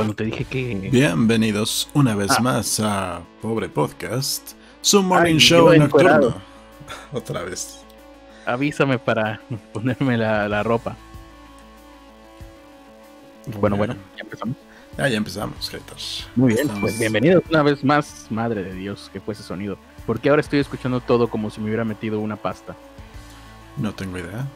cuando te dije que. Bienvenidos una vez Ah. más a Pobre Podcast, su morning Ay, show nocturno. Otra vez. Avísame para ponerme la, la ropa. Bueno, bueno, ya empezamos. Ah, ya empezamos, haters. Muy bien, Estamos- pues bienvenidos una vez más. Madre de Dios, que fue ese sonido. Porque ahora estoy escuchando todo como si me hubiera metido una pasta. No tengo idea.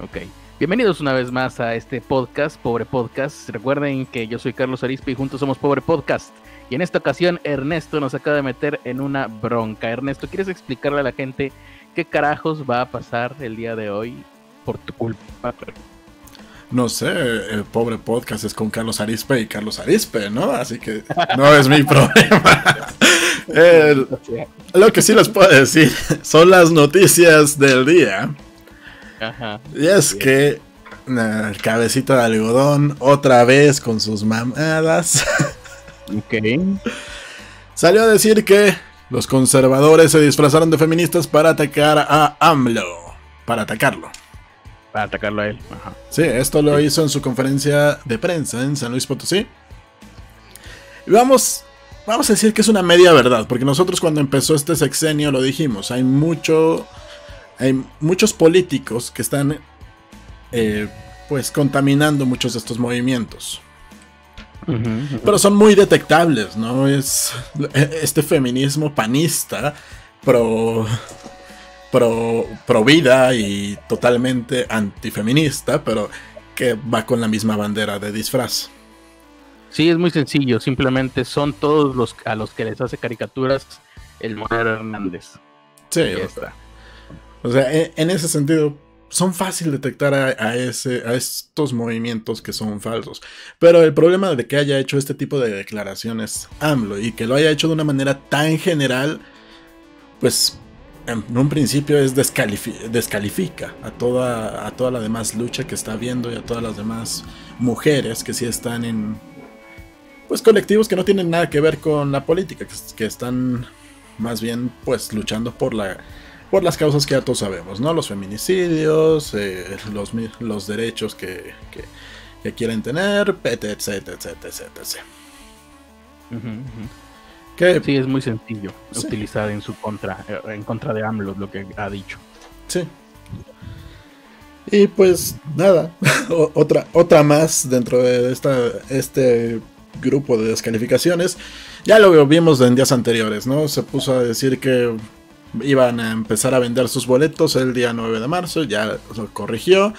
Ok. Bienvenidos una vez más a este podcast, Pobre Podcast. Recuerden que yo soy Carlos Arispe y juntos somos Pobre Podcast. Y en esta ocasión Ernesto nos acaba de meter en una bronca. Ernesto, ¿quieres explicarle a la gente qué carajos va a pasar el día de hoy por tu culpa? No sé, el pobre podcast es con Carlos Arispe y Carlos Arispe, ¿no? Así que no es mi problema. El- lo que sí les puedo decir son las noticias del día. Ajá. Y es que el cabecita de algodón, otra vez con sus mamadas, Ok. salió a decir que los conservadores se disfrazaron de feministas para atacar a AMLO. Para atacarlo. Para atacarlo a él. Ajá. Sí, esto lo hizo en su conferencia de prensa en San Luis Potosí. Y vamos, vamos a decir que es una media verdad, porque nosotros cuando empezó este sexenio lo dijimos, hay mucho, hay muchos políticos que están, eh, pues, contaminando muchos de estos movimientos. Pero son muy detectables, ¿no? Es este feminismo panista, pro, pro, pro vida y totalmente antifeminista, pero que va con la misma bandera de disfraz. Sí, es muy sencillo. Simplemente son todos los a los que les hace caricaturas el Moreno Hernández. Sí, Ya está. O sea, e- en ese sentido, son fácil detectar a, estos movimientos que son falsos. Pero el problema de que haya hecho este tipo de declaraciones AMLO y que lo haya hecho de una manera tan general, pues en un principio es descalifi- descalifica a toda, a toda la demás lucha que está habiendo y a todas las demás mujeres que sí están en pues colectivos que no tienen nada que ver con la política, que, que están más bien pues luchando por la por las causas que ya todos sabemos, ¿no? Los feminicidios, eh, los, los derechos que, que, que quieren tener, etc, etc, etc, etc. Que Sí, es muy sencillo Sí. utilizar en su contra, en contra de AMLO lo que ha dicho. Sí. Y pues nada, otra, otra más dentro de esta, este grupo de descalificaciones. Ya lo vimos en días anteriores, ¿no? Se puso a decir que iban a empezar a vender sus boletos el día 9 de marzo, ya lo corrigió.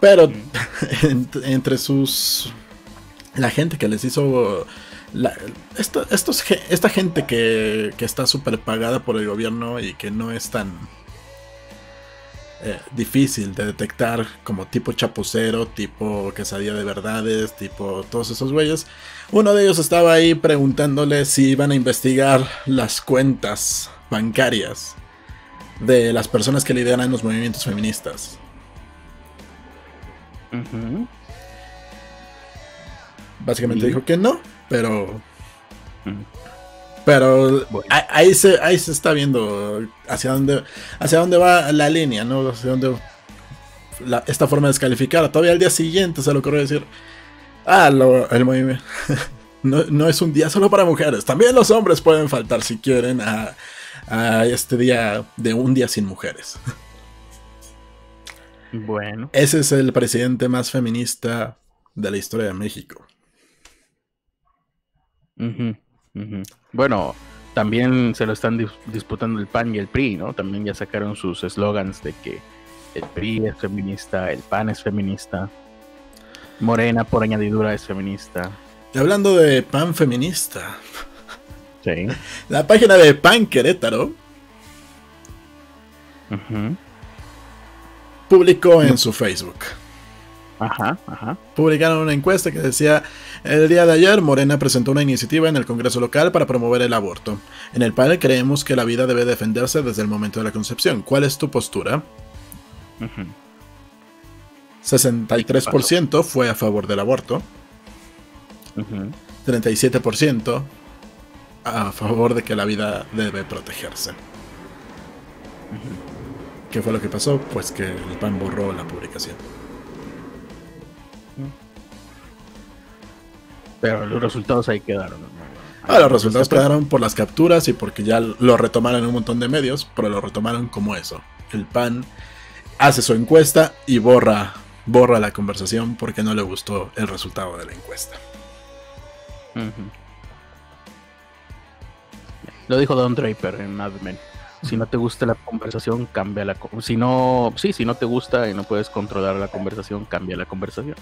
Pero ent- entre sus... La gente que les hizo... la- estos, ge- esta gente que, que está súper pagada por el gobierno y que no es tan eh, difícil de detectar como tipo chapucero, tipo quesadilla de verdades, tipo todos esos güeyes. Uno de ellos estaba ahí preguntándole si iban a investigar las cuentas bancarias de las personas que lideran los movimientos feministas. Básicamente ¿Y? dijo que no, pero pero Bueno. ahí, se ahí se está viendo hacia dónde hacia dónde va la línea, ¿no? Hacia dónde la- esta forma de descalificar. Todavía al día siguiente se lo ocurrió decir, ah, lo- el movimiento no, no es un día solo para mujeres. También los hombres pueden faltar si quieren a, a este día de un día sin mujeres. Bueno, Ese es el presidente más feminista de la historia de México. bueno, también se lo están dis- disputando el PAN y el PRI, ¿no? También ya sacaron sus eslogans de que el PRI es feminista, el PAN es feminista, Morena por añadidura es feminista. Y hablando de pan feminista, Sí. la página de Pan Querétaro Ujú. publicó en su Facebook. Ajá, ajá. Publicaron una encuesta que decía, el día de ayer Morena presentó una iniciativa en el Congreso local para promover el aborto. En el panel creemos que la vida debe defenderse desde el momento de la concepción. ¿Cuál es tu postura? ujú. 63% fue a favor del aborto, Ujú. 37% a favor de que la vida debe protegerse. ¿Qué fue lo que pasó? Pues que el PAN borró la publicación. Pero los resultados ahí quedaron. Ah, los resultados quedaron por las capturas y porque ya lo retomaron en un montón de medios, pero lo retomaron como eso. El PAN hace su encuesta y borra, borra la conversación porque no le gustó el resultado de la encuesta. Lo dijo Don Draper en Mad Men. Si no te gusta la conversación, cambia la si no, sí, si no te gusta y no puedes controlar la conversación, cambia la conversación.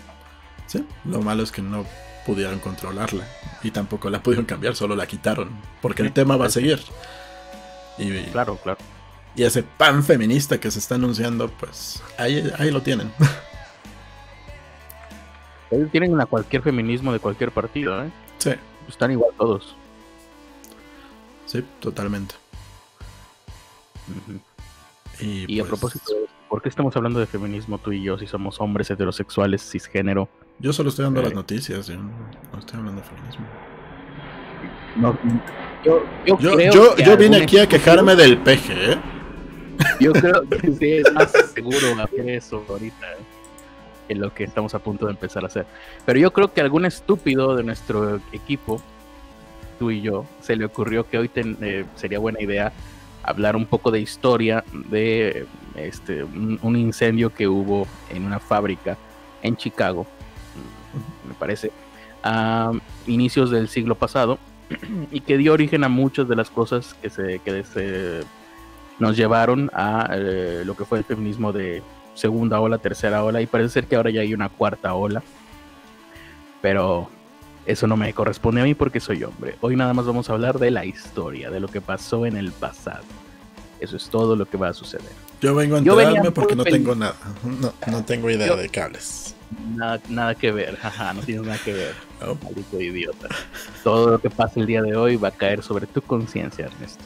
Sí, lo malo es que no pudieron controlarla y tampoco la pudieron cambiar, solo la quitaron, porque el tema va a seguir. Y, claro, claro. Y ese pan feminista que se está anunciando, pues ahí, ahí lo tienen. tienen a cualquier feminismo de cualquier partido, ¿eh? Sí. Están igual todos. Sí, totalmente. Y, a pues propósito, ¿por qué estamos hablando de feminismo tú y yo si somos hombres heterosexuales, cisgénero? Yo solo estoy dando las eh. noticias, yo no, estoy hablando de feminismo. yo, yo, vine aquí a quejarme del peje, ¿eh? Yo creo que sí, es más seguro hacer eso ahorita en lo que estamos a punto de empezar a hacer. Pero yo creo que algún estúpido de nuestro equipo, y yo, se le ocurrió que hoy eh, sería buena idea hablar un poco de historia de este un, incendio que hubo en una fábrica en Chicago, me parece, a inicios del siglo pasado y que dio origen a muchas de las cosas que se que se nos llevaron a eh, lo que fue el feminismo de segunda ola, tercera ola y parece ser que ahora ya hay una cuarta ola. Pero eso no me corresponde a mí porque soy hombre. Hoy nada más vamos a hablar de la historia, de lo que pasó en el pasado. Eso es todo lo que va a suceder. Yo vengo a enterarme porque no tengo nada. No, tengo idea de cables. Nada, nada que ver, jaja, no tienes nada que ver. Maldito idiota. Todo lo que pasa el día de hoy va a caer sobre tu conciencia, Ernesto.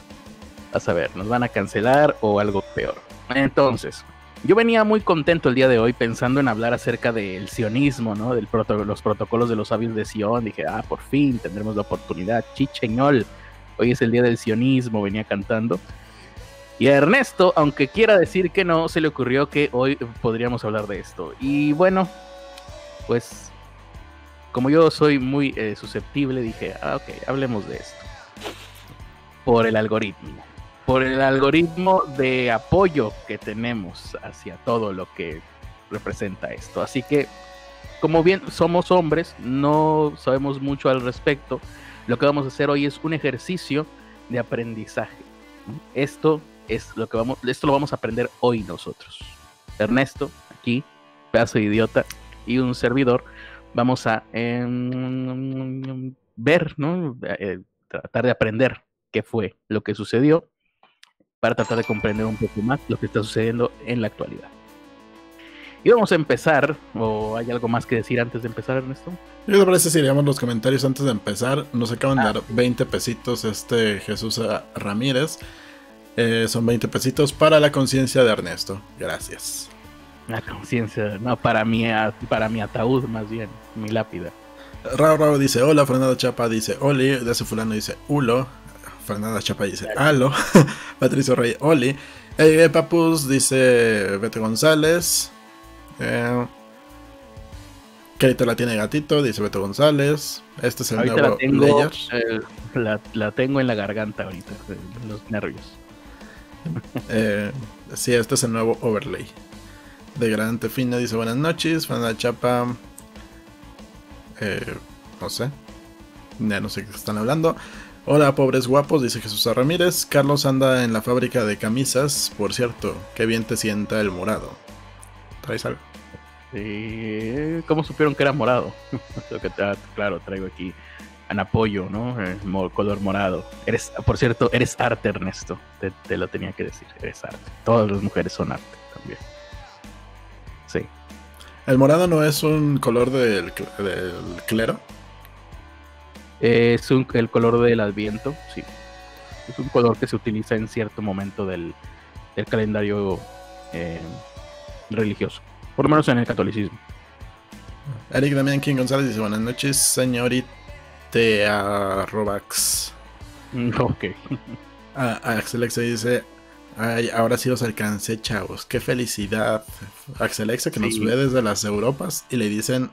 A saber, nos van a cancelar o algo peor. Entonces, yo venía muy contento el día de hoy pensando en hablar acerca del sionismo, ¿no? De los protocolos de los sabios de Sion. Dije, ah, por fin tendremos la oportunidad. Chicheñol. Hoy es el día del sionismo, venía cantando. Y a Ernesto, aunque quiera decir que no, se le ocurrió que hoy podríamos hablar de esto. Y bueno, pues como yo soy muy eh, susceptible, dije, ah, ok, hablemos de esto. Por el algoritmo por el algoritmo de apoyo que tenemos hacia todo lo que representa esto. Así que, como bien somos hombres, no sabemos mucho al respecto. Lo que vamos a hacer hoy es un ejercicio de aprendizaje. Esto es lo que vamos, esto lo vamos a aprender hoy nosotros. Ernesto, aquí, pedazo de idiota, y un servidor, vamos a em, ver, ¿no? Eh, tratar de aprender qué fue lo que sucedió para tratar de comprender un poco más lo que está sucediendo en la actualidad. Y vamos a empezar, o hay algo más que decir antes de empezar, Ernesto. ¿Qué te parece si leamos los comentarios antes de empezar? Nos acaban de ah. dar 20 pesitos este Jesús Ramírez. Eh, son 20 pesitos para la conciencia de Ernesto. Gracias. La conciencia, no, para mi, para mi ataúd más bien, mi lápida. Rao Rao dice hola, Fernando Chapa dice Oli, de ese fulano dice Ulo, Fernanda Chapa dice Halo. Patricio Rey, Oli. Eh, Papus dice Beto González. Eh, la tiene gatito, dice Beto González. Este es el nuevo la tengo, eh, la, tengo en la garganta ahorita, los nervios. Eh, sí, este es el nuevo overlay. De Gran Fina dice buenas noches. Fernanda Chapa. Eh, no sé. Ya no sé qué están hablando. Hola, pobres guapos, dice Jesús Ramírez. Carlos anda en la fábrica de camisas. Por cierto, qué bien te sienta el morado. ¿Traes algo? Sí, ¿cómo supieron que era morado? claro, traigo aquí en apoyo, ¿no? El color morado. Eres, por cierto, eres arte, Ernesto. Te, lo tenía que decir, eres arte. Todas las mujeres son arte también. Sí. ¿El morado no es un color del, del clero? Es el color del adviento, sí. Es un color que se utiliza en cierto momento del, calendario eh, religioso, por lo menos en el catolicismo. Eric Damián King González dice buenas noches, señorita Robax. Ok. Axelexa dice, Ay, ahora sí los alcancé, chavos. Qué felicidad. Axelexa que nos ve desde las Europas y le dicen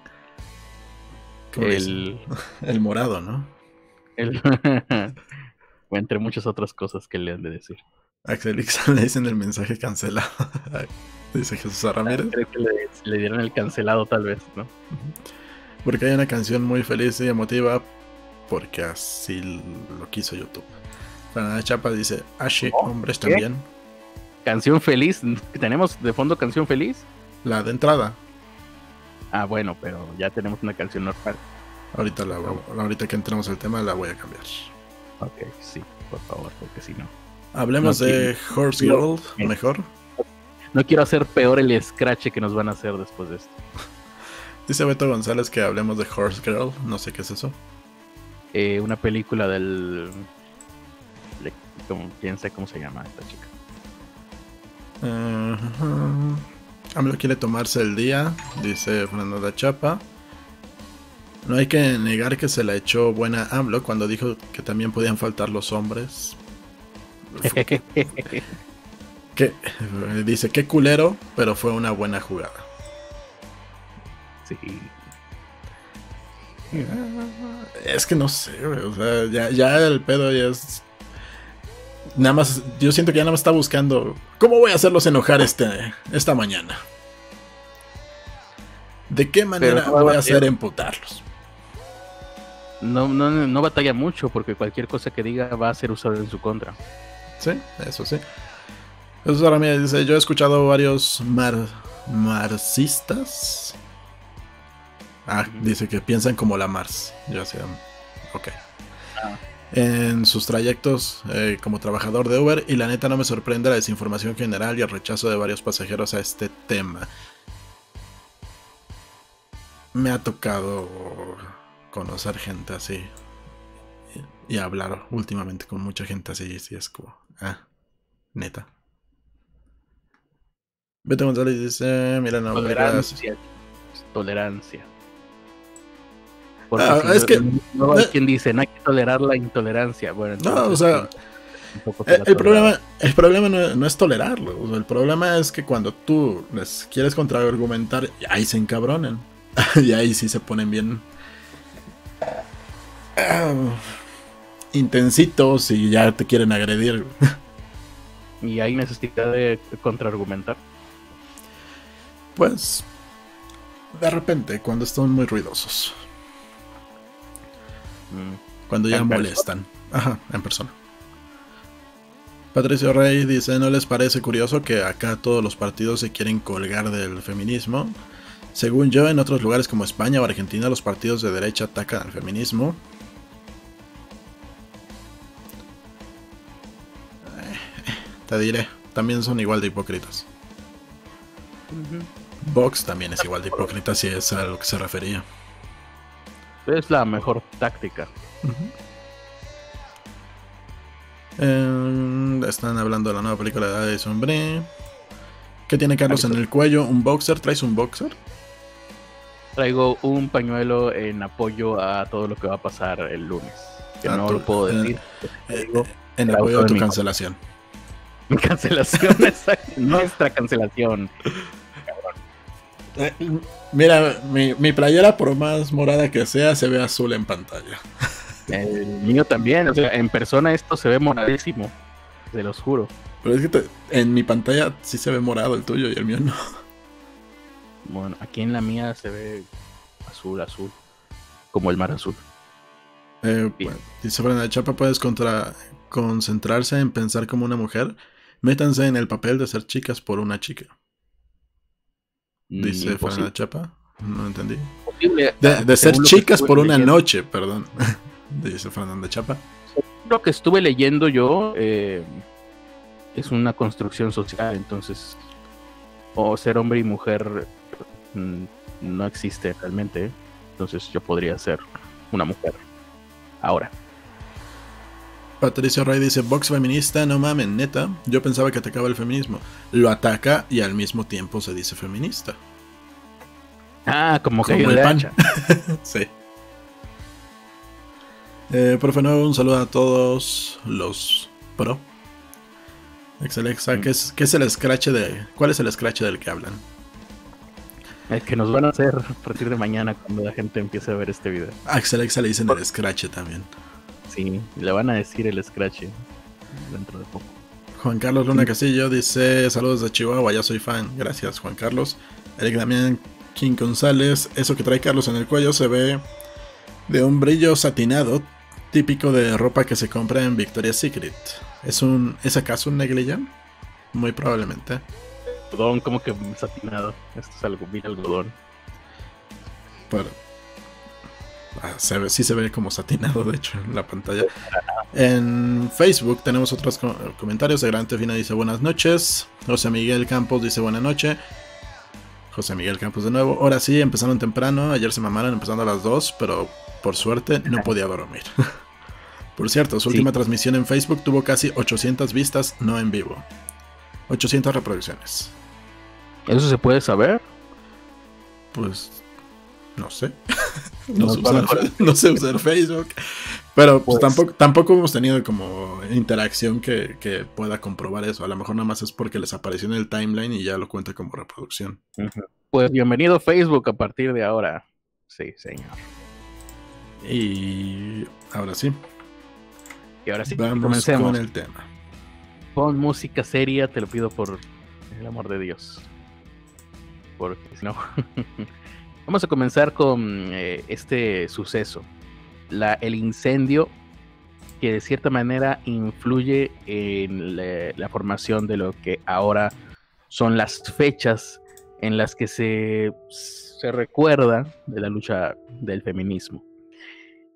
El, el morado, ¿no? El, entre muchas otras cosas que le han de decir. Axel Ixon le dicen el mensaje cancelado. Dice Jesús Ramírez. Creo que le, le, dieron el cancelado tal vez, ¿no? Porque hay una canción muy feliz y emotiva porque así lo quiso YouTube. Fernanda Chapa dice, Ashe, oh, hombres también. Canción feliz. ¿Tenemos de fondo canción feliz? La de entrada. Ah, bueno, pero ya tenemos una canción normal. Ahorita, la, ahorita que entremos al tema la voy a cambiar. Ok, sí, por favor, porque si no. Hablemos de Horse Girl, mejor. No quiero hacer peor el scratch que nos van a hacer después de esto. Dice Beto González que hablemos de Horse Girl, no sé qué es eso. Eh, una película del. ¿Quién sabe cómo se llama esta chica? Uh quiere tomarse el día, dice Fernanda Chapa. No hay que negar que se la echó buena AMLO cuando dijo que también podían faltar los hombres. que, dice, qué culero, pero fue una buena jugada. Sí. Es que no sé, O sea, ya, ya el pedo ya es. Nada más, yo siento que ya nada más está buscando. ¿Cómo voy a hacerlos enojar este, esta mañana? ¿De qué manera voy a hacer emputarlos? no, no, no batalla mucho porque cualquier cosa que diga va a ser usada en su contra. Sí, eso sí. Eso ahora me dice, yo he escuchado varios mar, marxistas. Ah, dice que piensan como la Mars. Yo sé, ok. Ah. En sus trayectos eh, como trabajador de Uber y la neta no me sorprende la desinformación general y el rechazo de varios pasajeros a este tema. Me ha tocado conocer gente así y, hablar últimamente con mucha gente así y es como, ah, neta. Beto González dice, mira, no, tolerancia. Tolerancia. Ah, es que no hay quien dice, no hay que tolerar la intolerancia. Bueno, no, o sea, eh, el, problema, el problema no, es tolerarlo. el problema es que cuando tú les quieres contraargumentar, ahí se encabronen. y ahí sí se ponen bien intensitos y ya te quieren agredir. ¿Y hay necesidad de contraargumentar? Pues de repente, cuando están muy ruidosos. Cuando ya molestan. Ajá, en persona. Patricio Rey dice, ¿no les parece curioso que acá todos los partidos se quieren colgar del feminismo? Según yo, en otros lugares como España o Argentina, los partidos de derecha atacan al feminismo. Te diré, también son igual de hipócritas. Vox también es igual de hipócrita si es a lo que se refería. Es la mejor táctica. Eh, están hablando de la nueva película de Addison Brie. ¿Qué tiene Carlos en el cuello? ¿Un boxer? ¿Traes un boxer? Traigo un pañuelo en apoyo a todo lo que va a pasar el lunes. Que ah, no lo puedo decir. Eh, en apoyo a tu cancelación. Mi cancelación, nuestra cancelación. Eh, mira, mi, playera, por más morada que sea, se ve azul en pantalla. El mío también, o sea, en persona esto se ve moradísimo, se los juro. Pero es que en mi pantalla sí se ve morado el tuyo y el mío no. Bueno, aquí en la mía se ve azul, azul, como el mar azul. Eh, bueno, dice Brenda Chapa, puedes contra concentrarse en pensar como una mujer Métanse en el papel de ser chicas por una chica. Dice Fernanda Chapa. No entendí. De, ser chicas por una noche, perdón. Dice Fernanda Chapa. Lo que estuve leyendo yo eh, es una construcción social, entonces. O ser hombre y mujer mm, no existe realmente. Entonces yo podría ser una mujer. Ahora. Patricio Rey dice, Vox feminista, no mamen, neta. Yo pensaba que atacaba el feminismo. Lo ataca y al mismo tiempo se dice feminista. Ah, como, que el pan. sí. Eh, profe nuevo, un saludo a todos los pro. Excelexa, ¿qué es, ¿qué es el scratch de. ¿Cuál es el scratch del que hablan? El que nos van a hacer a partir de mañana cuando la gente empiece a ver este video. Axel Exa le dicen el Scratch también. Sí, le van a decir el Scratch dentro de poco. Juan Carlos Luna Castillo dice: Saludos de Chihuahua, ya soy fan. Gracias, Juan Carlos. Eric Damián King González: Eso que trae Carlos en el cuello se ve de un brillo satinado, típico de ropa que se compra en Victoria's Secret. ¿Es, un, ¿es acaso un negligé? Muy probablemente. Algodón, como que satinado. Esto es algo, mira algodón. Pero, se ve, sí se ve como satinado, de hecho, en la pantalla. En Facebook tenemos otros comentarios. El Gran Tefina dice buenas noches. José Miguel Campos dice buenas noches. José Miguel Campos de nuevo. Ahora sí, empezaron temprano. Ayer se mamaron empezando a las 2, pero por suerte no podía dormir. por cierto, su última transmisión en Facebook tuvo casi 800 vistas, no en vivo. 800 reproducciones. ¿Eso se puede saber? Pues no sé. no, sé usar, Facebook. Pero pues, pues, tampoco, tampoco hemos tenido como interacción que, pueda comprobar eso. A lo mejor nada más es porque les apareció en el timeline y ya lo cuenta como reproducción. Pues bienvenido Facebook a partir de ahora. Sí, señor. Y ahora sí. Y ahora sí, vamos comencemos. con el tema. Pon música seria, te lo pido por el amor de Dios. Porque si no. Vamos a comenzar con eh, este suceso. La, el incendio que de cierta manera influye en la, formación de lo que ahora son las fechas en las que se, se recuerda de la lucha del feminismo.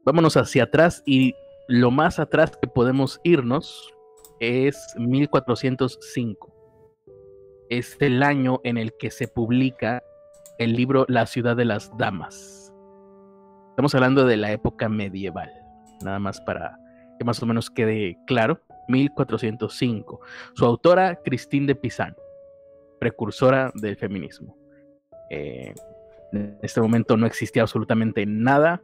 Vámonos hacia atrás y lo más atrás que podemos irnos es 1405. Es el año en el que se publica el libro La ciudad de las damas. Estamos hablando de la época medieval, nada más para que más o menos quede claro. 1405. Su autora, Christine de Pizan, precursora del feminismo. Eh, en este momento no existía absolutamente nada,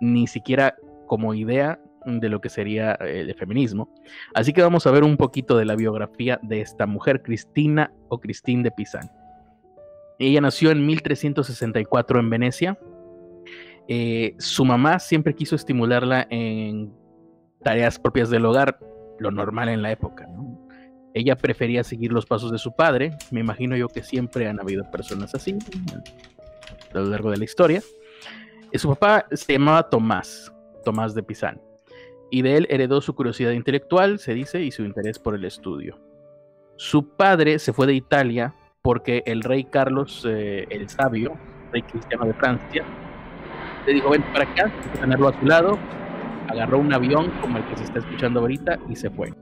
ni siquiera como idea de lo que sería eh, el feminismo. Así que vamos a ver un poquito de la biografía de esta mujer, Cristina o Christine de Pizan. Ella nació en 1364 en Venecia. Eh, su mamá siempre quiso estimularla en tareas propias del hogar, lo normal en la época. Ella prefería seguir los pasos de su padre. Me imagino yo que siempre han habido personas así a lo largo de la historia. Eh, su papá se llamaba Tomás, Tomás de Pisán. Y de él heredó su curiosidad intelectual, se dice, y su interés por el estudio. Su padre se fue de Italia porque el rey Carlos eh, el Sabio, rey cristiano de Francia, le dijo, ven para acá, tenerlo a su lado, agarró un avión como el que se está escuchando ahorita y se fue.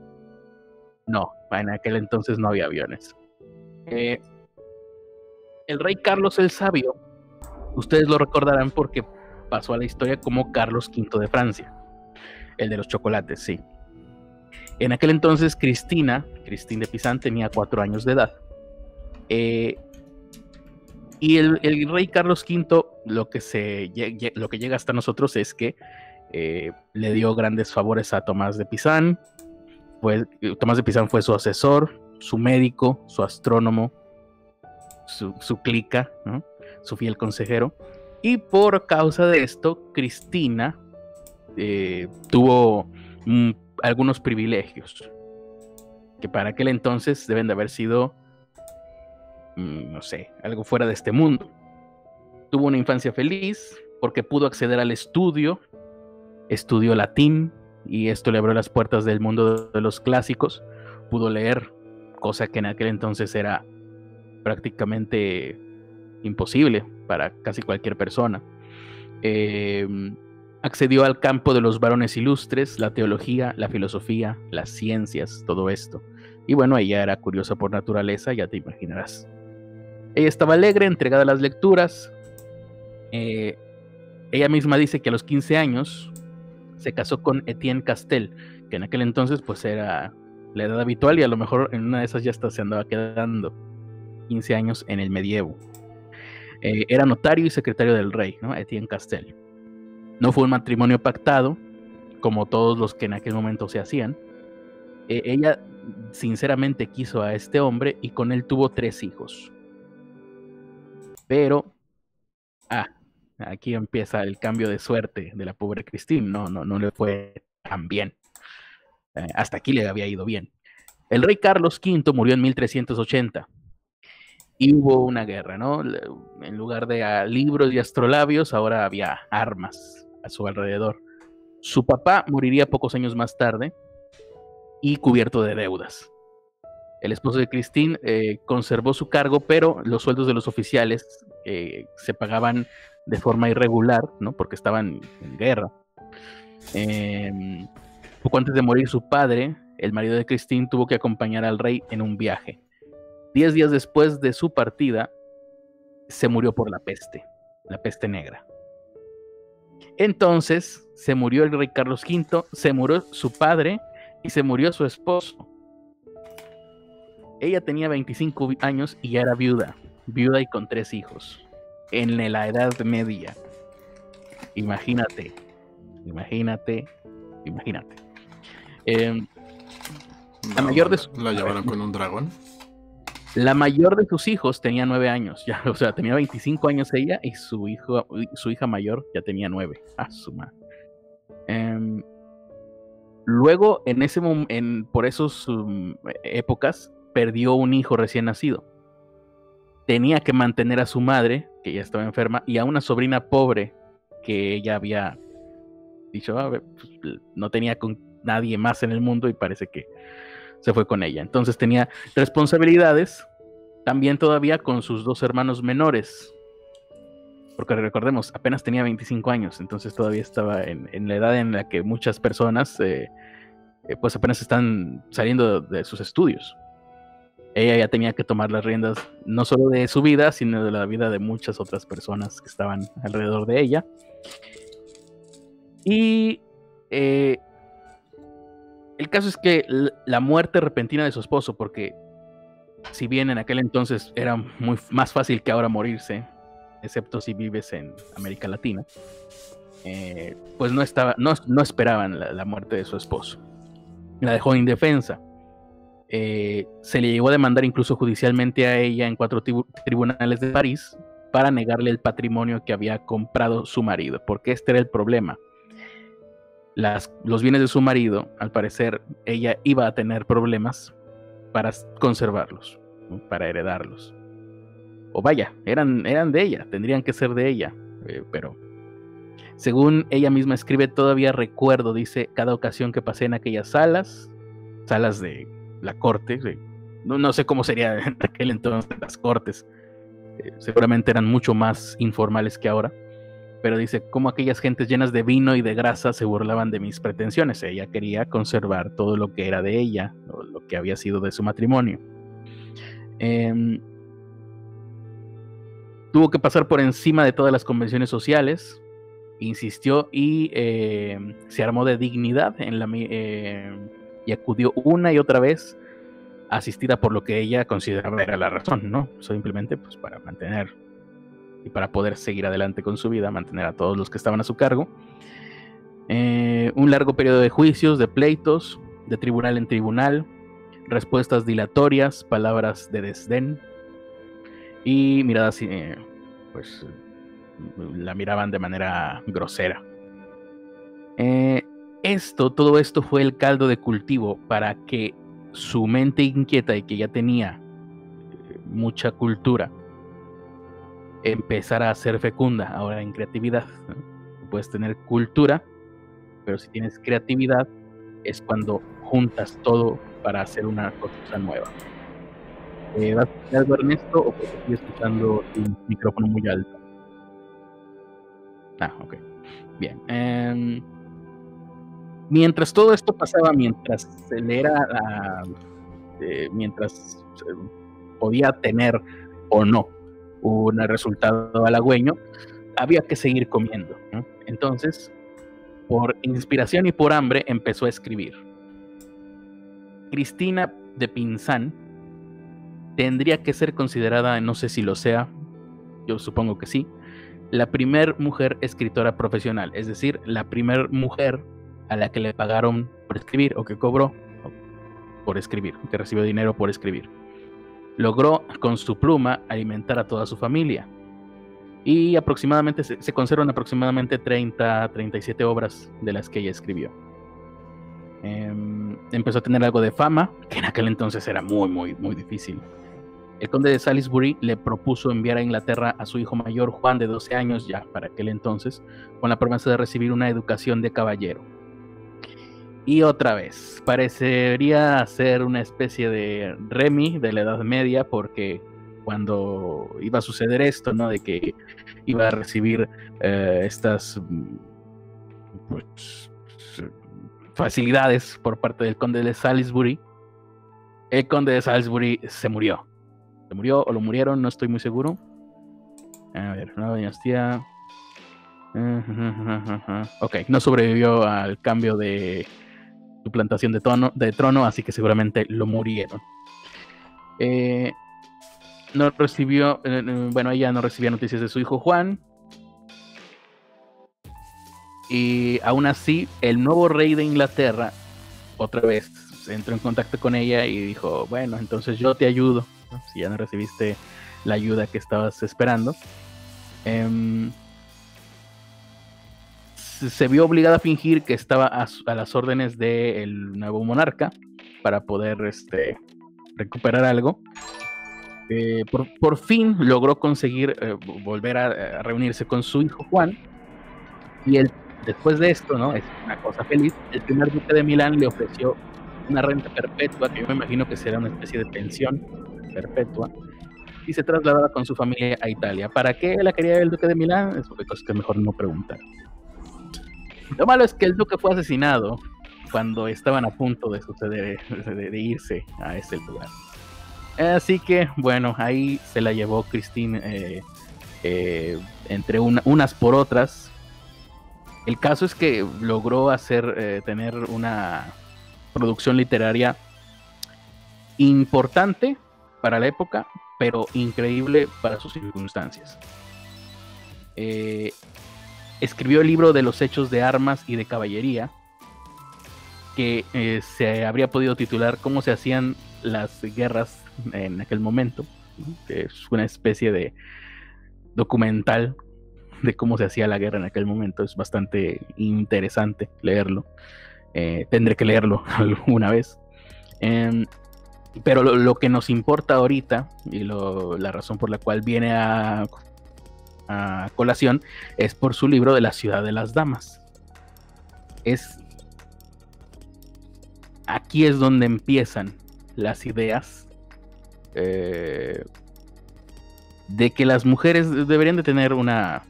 No, en aquel entonces no había aviones. Eh, el rey Carlos el Sabio, ustedes lo recordarán porque pasó a la historia como Carlos V de Francia, el de los chocolates, sí. En aquel entonces Cristina, Cristina de Pizán, tenía cuatro años de edad. Eh, y el, rey Carlos V, lo que, se, lo que llega hasta nosotros es que eh, le dio grandes favores a Tomás de Pizán. Tomás de Pizán fue su asesor, su médico, su astrónomo, su, clica, su fiel consejero. Y por causa de esto, Cristina eh, tuvo mm, algunos privilegios que para aquel entonces deben de haber sido no sé, algo fuera de este mundo. Tuvo una infancia feliz porque pudo acceder al estudio, estudió latín y esto le abrió las puertas del mundo de los clásicos, pudo leer, cosa que en aquel entonces era prácticamente imposible para casi cualquier persona. Em, accedió al campo de los varones ilustres, la teología, la filosofía, las ciencias, todo esto. Y bueno, ella era curiosa por naturaleza, ya te imaginarás. Ella estaba alegre, entregada a las lecturas. Eh, ella misma dice que a los 15 años se casó con Etienne Castel, que en aquel entonces pues era la edad habitual y a lo mejor en una de esas ya se andaba quedando 15 años en el medievo. Eh, era notario y secretario del rey, ¿no? Etienne Castel. No fue un matrimonio pactado, como todos los que en aquel momento se hacían. Eh, ella sinceramente quiso a este hombre y con él tuvo tres hijos Pero, ah, aquí empieza el cambio de suerte de la pobre Christine. No, no, no le fue tan bien. Eh, hasta aquí le había ido bien. El rey Carlos V murió en 1380 y hubo una guerra, ¿no? En lugar de libros y astrolabios, ahora había armas a su alrededor. Su papá moriría pocos años más tarde y cubierto de deudas. El esposo de Christine eh, conservó su cargo, pero los sueldos de los oficiales eh, se pagaban de forma irregular, ¿no? Porque estaban en guerra. Em, poco antes de morir su padre, el marido de Christine tuvo que acompañar al rey en un viaje. Diez días después de su partida, se murió por la peste, la peste negra. Entonces se murió el rey Carlos V, se murió su padre y se murió su esposo. Ella tenía 25 años y era viuda, viuda y con tres hijos, en la Edad Media. Imagínate, imagínate, imagínate. Em, la mayor de ¿La llevaron con un dragón? La mayor de sus hijos tenía nueve años, ya, o sea, tenía 25 años ella y su hijo, su hija mayor ya tenía nueve. Ah, su em, luego, en ese en, por esas um, épocas, perdió un hijo recién nacido. Tenía que mantener a su madre, que ya estaba enferma, y a una sobrina pobre que ella había dicho, ah, pues, no tenía con nadie más en el mundo y parece que se fue con ella. Entonces tenía responsabilidades también todavía con sus dos hermanos menores. Porque recordemos, apenas tenía 25 años, entonces todavía estaba en, la edad en la que muchas personas eh, eh, pues apenas están saliendo de sus estudios ella ya tenía que tomar las riendas no solo de su vida, sino de la vida de muchas otras personas que estaban alrededor de ella. Y eh, el caso es que la muerte repentina de su esposo, porque si bien en aquel entonces era muy más fácil que ahora morirse, excepto si vives en América Latina, eh, pues no, estaba, no, esperaban la muerte de su esposo. La dejó indefensa eh, se le llegó a demandar incluso judicialmente a ella en cuatro tribunales de París para negarle el patrimonio que había comprado su marido, porque este era el problema. Los bienes de su marido, al parecer, ella iba a tener problemas para conservarlos, para heredarlos. O vaya, eran, eran de ella, tendrían que ser de ella, eh, pero según ella misma escribe, todavía recuerdo, dice, cada ocasión que pasé en aquellas salas, salas de la corte, no, sé cómo sería en aquel entonces las cortes, eh, seguramente eran mucho más informales que ahora, pero dice cómo aquellas gentes llenas de vino y de grasa se burlaban de mis pretensiones, ella quería conservar todo lo que era de ella, lo, que había sido de su matrimonio. Em, tuvo que pasar por encima de todas las convenciones sociales, insistió y em, se armó de dignidad en la, em, y acudió una y otra vez asistida por lo que ella consideraba era la razón, ¿no? Simplemente pues para mantener y para poder seguir adelante con su vida, mantener a todos los que estaban a su cargo. Eh, un largo periodo de juicios, de pleitos, de tribunal en tribunal, respuestas dilatorias, palabras de desdén y miradas, eh, pues la miraban de manera grosera. Eh, esto, todo esto fue el caldo de cultivo para que su mente inquieta y que ya tenía eh, mucha cultura empezara a ser fecunda ahora en creatividad. Puedes tener cultura, pero si tienes creatividad es cuando juntas todo para hacer una cosa nueva. Eh, ¿Vas a algo, Ernesto, o estoy escuchando tu micrófono muy alto? Ah, ok. Bien. Em, mientras todo esto pasaba, mientras él era, eh, mientras eh, podía tener o no un resultado halagüeño, había que seguir comiendo. Entonces, por inspiración y por hambre, empezó a escribir. Cristina de Pinzán tendría que ser considerada, no sé si lo sea, yo supongo que sí, la primer mujer escritora profesional, es decir, la primer mujer a la que le pagaron por escribir o que cobró por escribir, que recibió dinero por escribir. Logró con su pluma alimentar a toda su familia. Y aproximadamente se, conservan aproximadamente 30, 37 obras de las que ella escribió. Em, empezó a tener algo de fama, que en aquel entonces era muy, muy, muy difícil. El conde de Salisbury le propuso enviar a Inglaterra a su hijo mayor Juan de 12 años ya para aquel entonces, con la promesa de recibir una educación de caballero. Y otra vez, parecería ser una especie de Remy de la Edad Media, porque cuando iba a suceder esto, ¿no? De que iba a recibir eh, estas pues, facilidades por parte del conde de Salisbury, el conde de Salisbury se murió se murió o lo murieron, no estoy muy seguro. A ver, una dinastía. Ok, no sobrevivió al cambio de suplantación de, tono, de trono, así que seguramente lo murieron. Eh, no recibió, eh, eh, bueno, ella no recibía noticias de su hijo Juan. Y aún así, el nuevo rey de Inglaterra, otra vez, entró en contacto con ella y dijo, bueno, entonces yo te ayudo si ya no recibiste la ayuda que estabas esperando. Em, se vio obligada a fingir que estaba a, las órdenes del nuevo monarca para poder este, recuperar algo. Eh, por, fin logró conseguir eh, volver a, reunirse con su hijo Juan. Y él, después de esto, ¿no? Es una cosa feliz. El primer duque de Milán le ofreció una renta perpetua, que yo me imagino que será una especie de pensión perpetua, y se trasladaba con su familia a Italia. ¿Para qué la quería el duque de Milán? Eso fue cosa que mejor no preguntar. Lo malo es que el duque fue asesinado cuando estaban a punto de suceder, de, irse a ese lugar. Así que, bueno, ahí se la llevó Christine eh, eh, entre unas por otras. El caso es que logró hacer eh, tener una producción literaria importante para la época, pero increíble para sus circunstancias. Escribió el libro de los hechos de armas y de caballería, que eh, se habría podido titular Cómo se hacían las guerras en aquel momento, que es una especie de documental de cómo se hacía la guerra en aquel momento. Es bastante interesante leerlo. Eh, tendré que leerlo alguna vez. Em, pero lo, que nos importa ahorita y la razón por la cual viene a, colación es por su libro de la ciudad de las damas. Es aquí es donde empiezan las ideas eh, de que las mujeres deberían de tener una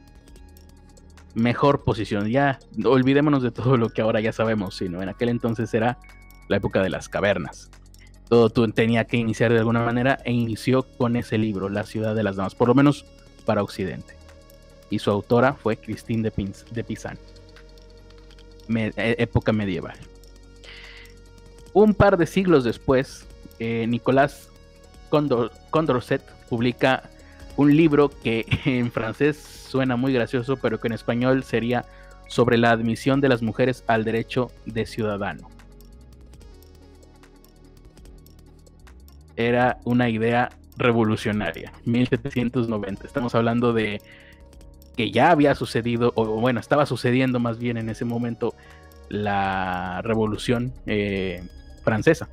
mejor posición. Ya olvidémonos de todo lo que ahora ya sabemos, sino en aquel entonces era la época de las cavernas todo tenía que iniciar de alguna manera e inició con ese libro, La ciudad de las damas, por lo menos para Occidente. Y su autora fue Christine de, de Pizan, e, época medieval. Un par de siglos después, eh, Nicolás Condorcet publica un libro que en francés suena muy gracioso, pero que en español sería sobre la admisión de las mujeres al derecho de ciudadano. era una idea revolucionaria. 1790. Estamos hablando de que ya había sucedido, o bueno, estaba sucediendo más bien en ese momento la revolución eh, francesa,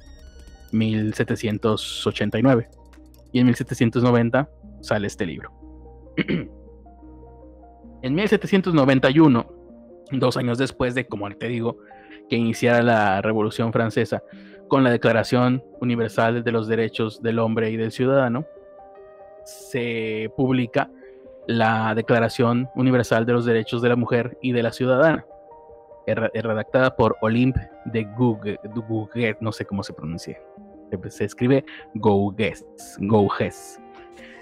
1789. Y en 1790 sale este libro. en 1791, dos años después de, como te digo, que iniciara la Revolución Francesa, con la Declaración Universal de los Derechos del Hombre y del Ciudadano, se publica la Declaración Universal de los Derechos de la Mujer y de la Ciudadana, redactada por Olympe de Gouges, no sé cómo se pronuncia, se escribe Gouges, Gouges.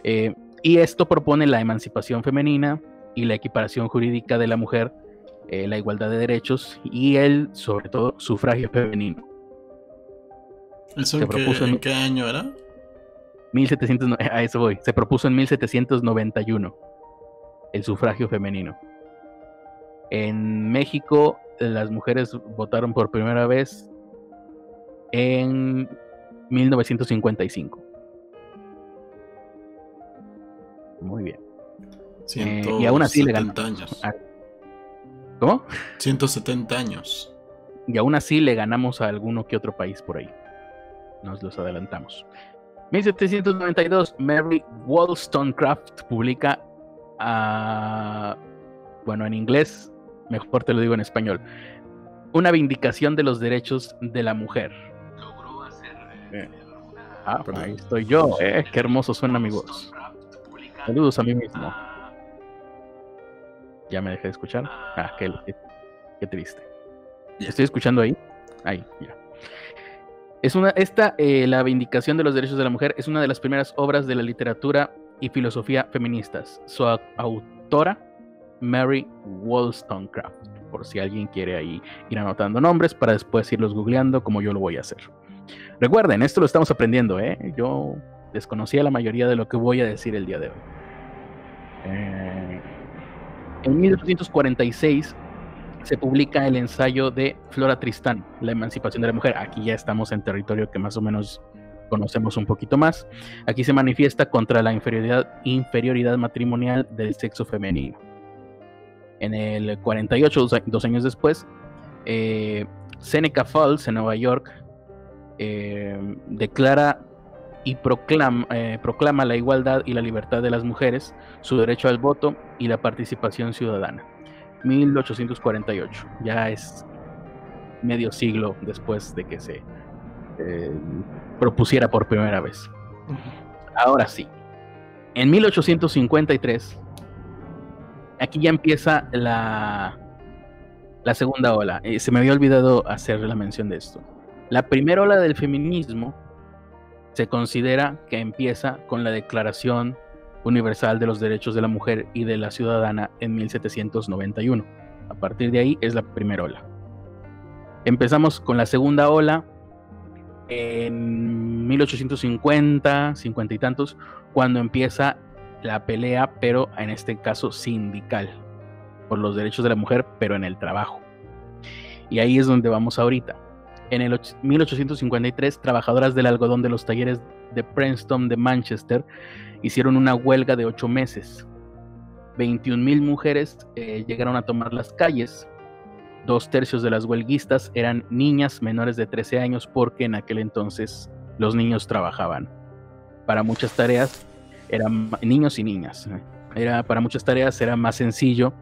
Eh, y esto propone la emancipación femenina y la equiparación jurídica de la mujer, eh, la igualdad de derechos y el, sobre todo, sufragio femenino. ¿Eso en, qué, año era? 1700, a eso voy. Se propuso en 1791 el sufragio femenino. En México las mujeres votaron por primera vez en 1955. Muy bien. Eh, y aún así le ganamos. años. ¿Cómo? 170 años. Y aún así le ganamos a alguno que otro país por ahí. Nos los adelantamos. 1792, Mary Wollstonecraft publica, bueno, en inglés, mejor te lo digo en español, una vindicación de los derechos de la mujer. Logró hacer. Eh, ah, ahí estoy yo, eh, qué hermoso suena mi voz. Saludos a mí mismo. Ya me dejé de escuchar. Ah, qué, qué, triste. ¿Estoy escuchando ahí? Ahí, ya. Es una, esta, eh, La Vindicación de los Derechos de la Mujer, es una de las primeras obras de la literatura y filosofía feministas. Su autora, Mary Wollstonecraft, por si alguien quiere ahí ir anotando nombres para después irlos googleando como yo lo voy a hacer. Recuerden, esto lo estamos aprendiendo, ¿eh? Yo desconocía la mayoría de lo que voy a decir el día de hoy. Eh, en 1846 se publica el ensayo de Flora Tristán, La emancipación de la mujer. Aquí ya estamos en territorio que más o menos conocemos un poquito más. Aquí se manifiesta contra la inferioridad, inferioridad matrimonial del sexo femenino. En el 48, dos años después, eh, Seneca Falls, en Nueva York, eh, declara y proclama, eh, proclama la igualdad y la libertad de las mujeres, su derecho al voto y la participación ciudadana. 1848, ya es medio siglo después de que se propusiera por primera vez. Ahora sí, en 1853, aquí ya empieza la, la segunda ola. Eh, se me había olvidado hacer la mención de esto. La primera ola del feminismo se considera que empieza con la Declaración Universal de los Derechos de la Mujer y de la Ciudadana en 1791. A partir de ahí es la primera ola. Empezamos con la segunda ola en 1850, 50 y tantos, cuando empieza la pelea, pero en este caso sindical, por los derechos de la mujer, pero en el trabajo. Y ahí es donde vamos ahorita. En el 1853, trabajadoras del algodón de los talleres de Princeton de Manchester hicieron una huelga de ocho meses. 21 mil mujeres eh, llegaron a tomar las calles. Dos tercios de las huelguistas eran niñas menores de 13 años porque en aquel entonces los niños trabajaban. Para muchas tareas eran niños y niñas. Era, para muchas tareas era más sencillo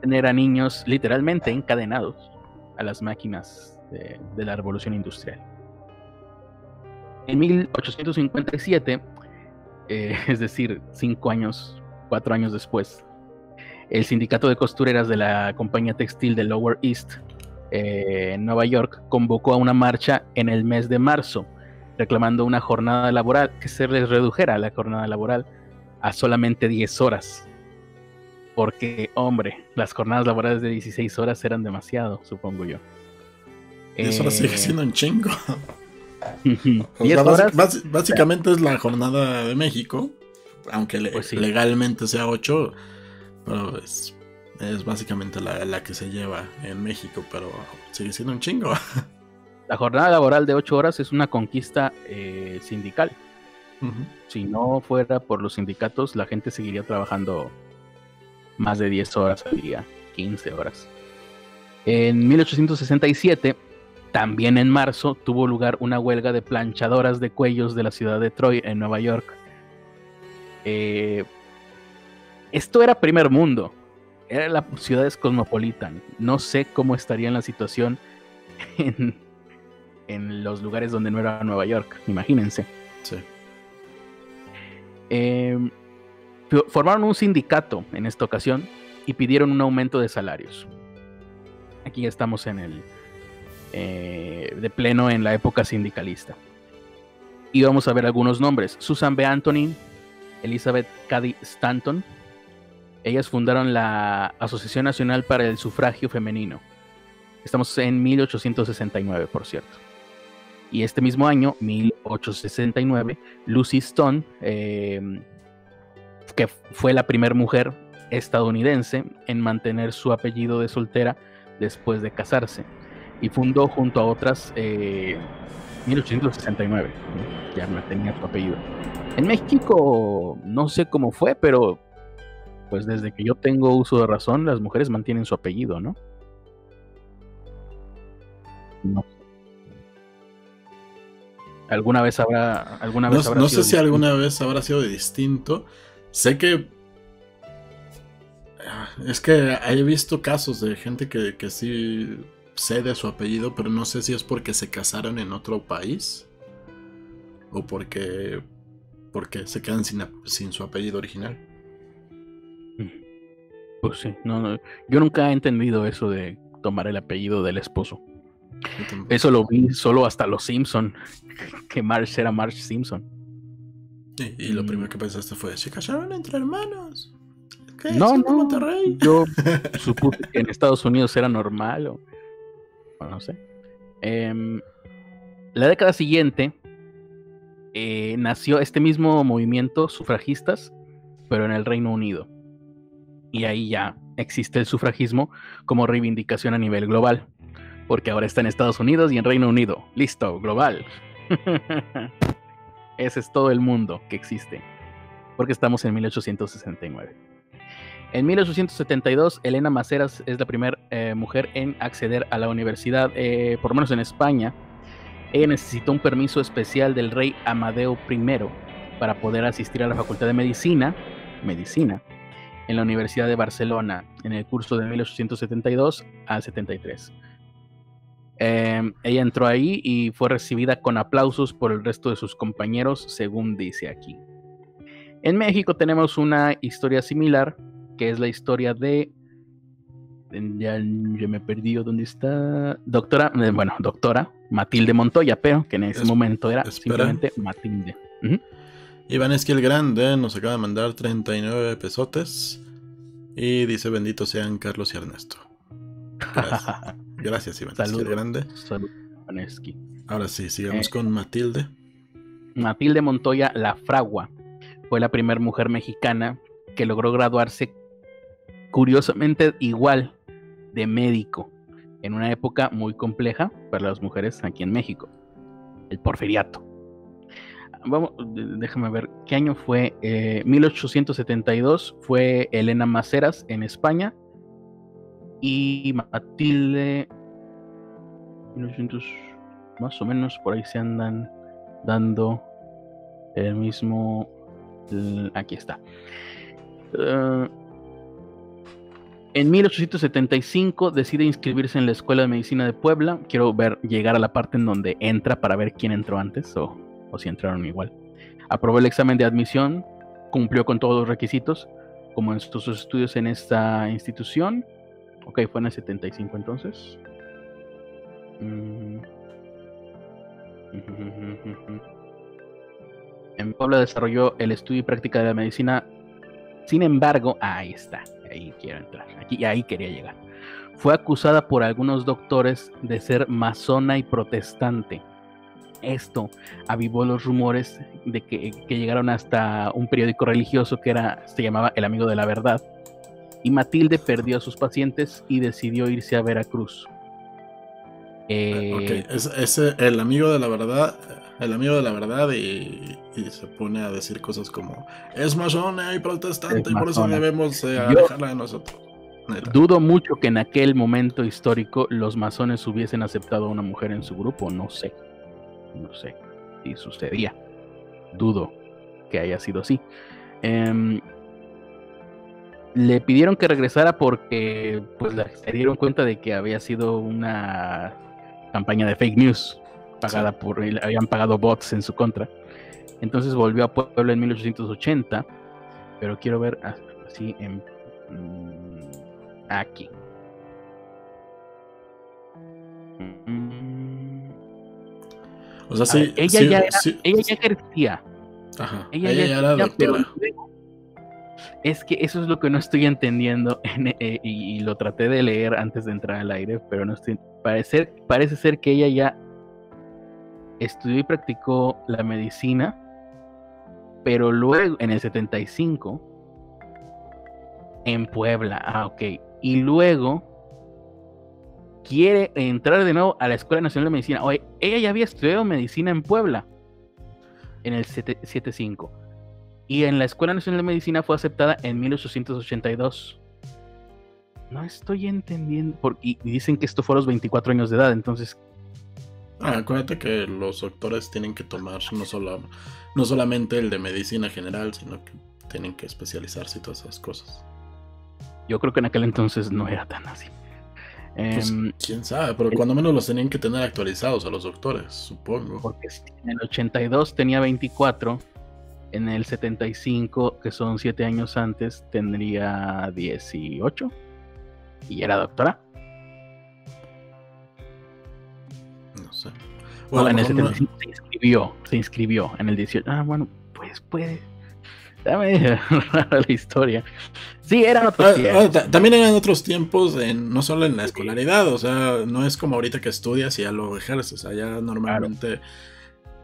tener a niños literalmente encadenados a las máquinas de la revolución industrial. En 1857 eh, es decir, cinco años, cuatro años después, el sindicato de costureras de la compañía textil de Lower East eh, en Nueva York convocó a una marcha en el mes de marzo, reclamando una jornada laboral, que se les redujera la jornada laboral a solamente 10 horas. Porque, hombre, las jornadas laborales de 16 horas eran demasiado, supongo yo. 10 horas sigue eh, siendo un chingo. básicamente es la jornada de México, aunque pues legalmente sea 8, pero es, básicamente la, que se lleva en México, pero sigue siendo un chingo. La jornada laboral de 8 horas es una conquista eh, sindical. Si no fuera por los sindicatos, la gente seguiría trabajando más de 10 horas al día, 15 horas. En 1867 también en marzo tuvo lugar una huelga de planchadoras de cuellos de la ciudad de Troy, en Nueva York. Eh, esto era primer mundo, era la ciudad cosmopolitan. No sé cómo estaría en la situación en, los lugares donde no era Nueva York, imagínense. Sí. Em, formaron un sindicato en esta ocasión y pidieron un aumento de salarios. Aquí estamos en el eh, de pleno en la época sindicalista. Y vamos a ver algunos nombres. Susan B. Anthony, Elizabeth Cady Stanton. Ellas fundaron la Asociación Nacional para el Sufragio Femenino. Estamos en 1869, por cierto. Y este mismo año, 1869, Lucy Stone, eh, que fue la primera mujer estadounidense en mantener su apellido de soltera después de casarse y fundó junto a otras eh, 1869. Ya no tenía su apellido. En México no sé cómo fue, pero pues desde que yo tengo uso de razón, las mujeres mantienen su apellido, ¿no? No. ¿Alguna vez habrá, alguna vez no, habrá no sido sé si distinto? alguna vez habrá sido distinto. Sé que. ah, Es que he visto casos de gente que, que sí cede su apellido, pero no sé si es porque se casaron en otro país o porque, porque se quedan sin, sin su apellido original. Pues sí, no, no, yo nunca he entendido eso de tomar el apellido del esposo. Eso lo vi solo hasta los Simpson, que Marge era Marge Simpson. Y, y lo Mm. primero que pensaste fue: ¿se casaron entre hermanos? ¿Qué? No, ¿Son de no. Monterrey? Yo supuse que en Estados Unidos era normal o, o no sé. Em, la década siguiente eh, nació este mismo movimiento sufragistas, pero en el Reino Unido. Y ahí ya existe el sufragismo como reivindicación a nivel global, porque ahora está en Estados Unidos y en Reino Unido. Listo, global. Ese es todo el mundo que existe, porque estamos en 1869. En 1872, Elena Maceras es la primera mujer en acceder a la universidad, eh, por lo menos en España. Ella necesitó un permiso especial del rey Amadeo I para poder asistir a la Facultad de Medicina, Medicina, en la Universidad de Barcelona, en el curso de 1872 a 73. Eh, ella entró ahí y fue recibida con aplausos por el resto de sus compañeros, según dice aquí. En México tenemos una historia similar, que es la historia de... Ya, ya me perdí dónde está. Doctora, eh, bueno, doctora Matilde Montoya, pero que en ese Es- momento era espera. simplemente Matilde. Ujú. Iván Esquiel Grande nos acaba de mandar 39 pesotes. Y dice: Bendito sean Carlos y Ernesto. Gracias, Gracias Saludos. Esquiel Grande. Salud, Vaneski. Ahora sí, sigamos Eh. con Matilde. Matilde Montoya La Fragua fue la primera mujer mexicana que logró graduarse curiosamente igual de médico en una época muy compleja para las mujeres aquí en México, el porfiriato. Vamos, déjame ver, ¿qué año fue? Eh, 1872 fue Elena Maceras en España y Matilde 1900, más o menos por ahí se andan dando el mismo. Aquí está. Eh, en 1875 decide inscribirse en la Escuela de Medicina de Puebla. Quiero ver llegar a la parte en donde entra para ver quién entró antes o, o si entraron igual. Aprobó el examen de admisión, cumplió con todos los requisitos, como en sus estudios en esta institución. Ok, fue en el 75 entonces. Mm. En Puebla desarrolló el estudio y práctica de la medicina. Sin embargo, ahí está, ahí quiero entrar, aquí ahí quería llegar. Fue acusada por algunos doctores de ser masona y protestante. Esto avivó los rumores de que, que llegaron hasta un periódico religioso que era, se llamaba El Amigo de la Verdad. Y Matilde perdió a sus pacientes y decidió irse a Veracruz. Eh, ok, es, el amigo de la verdad. El amigo de la verdad y, y se pone a decir cosas como es masona y protestante Es y por eso debemos eh, alejarla de nosotros. Neta. Dudo mucho que en aquel momento histórico los masones hubiesen aceptado a una mujer en su grupo, no sé. No sé si sucedía. Dudo que haya sido así. Em, le pidieron que regresara porque pues se dieron cuenta de que había sido una campaña de fake news pagada por habían pagado bots en su contra. Entonces volvió a Puebla en 1880, pero quiero ver así en mm, aquí. O sea, sí. ver, ella sí- ya era- sí- ella ya ejercía, Ajá, ella, ella ya ya era pero doctora. luego- es que eso es lo que no estoy entendiendo en- eh, y, y lo traté de leer antes de entrar al aire, pero no estoy. Parece, parece ser que ella ya estudió y practicó la medicina, pero luego en el 75 en Puebla. Ah, ok. Y luego quiere entrar de nuevo a la Escuela Nacional de Medicina. Oye, ella ya había estudiado medicina en Puebla en el 7- 75. Y en la Escuela Nacional de Medicina fue aceptada en 1882. No estoy entendiendo. y dicen que esto fue a los 24 años de edad, entonces. Ah, acuérdate que los doctores tienen que tomar no, solo, no solamente el de medicina general, sino que tienen que especializarse y todas esas cosas. Yo creo que en aquel entonces no era tan así. Pues, em, quién sabe, pero cuando menos los tenían que tener actualizados a los doctores, supongo. Porque en el 82 tenía 24, en el 75, que son 7 años antes, tendría 18 y era doctora. No sé. Bueno, en el 75 se inscribió, se inscribió en el 18. Ah, bueno, pues puede Dame la historia. Sí, eran otros ah, ah, también eran otros tiempos, en, no solo en la escolaridad, o sea, no es como ahorita que estudias y ya lo ejerces, allá normalmente,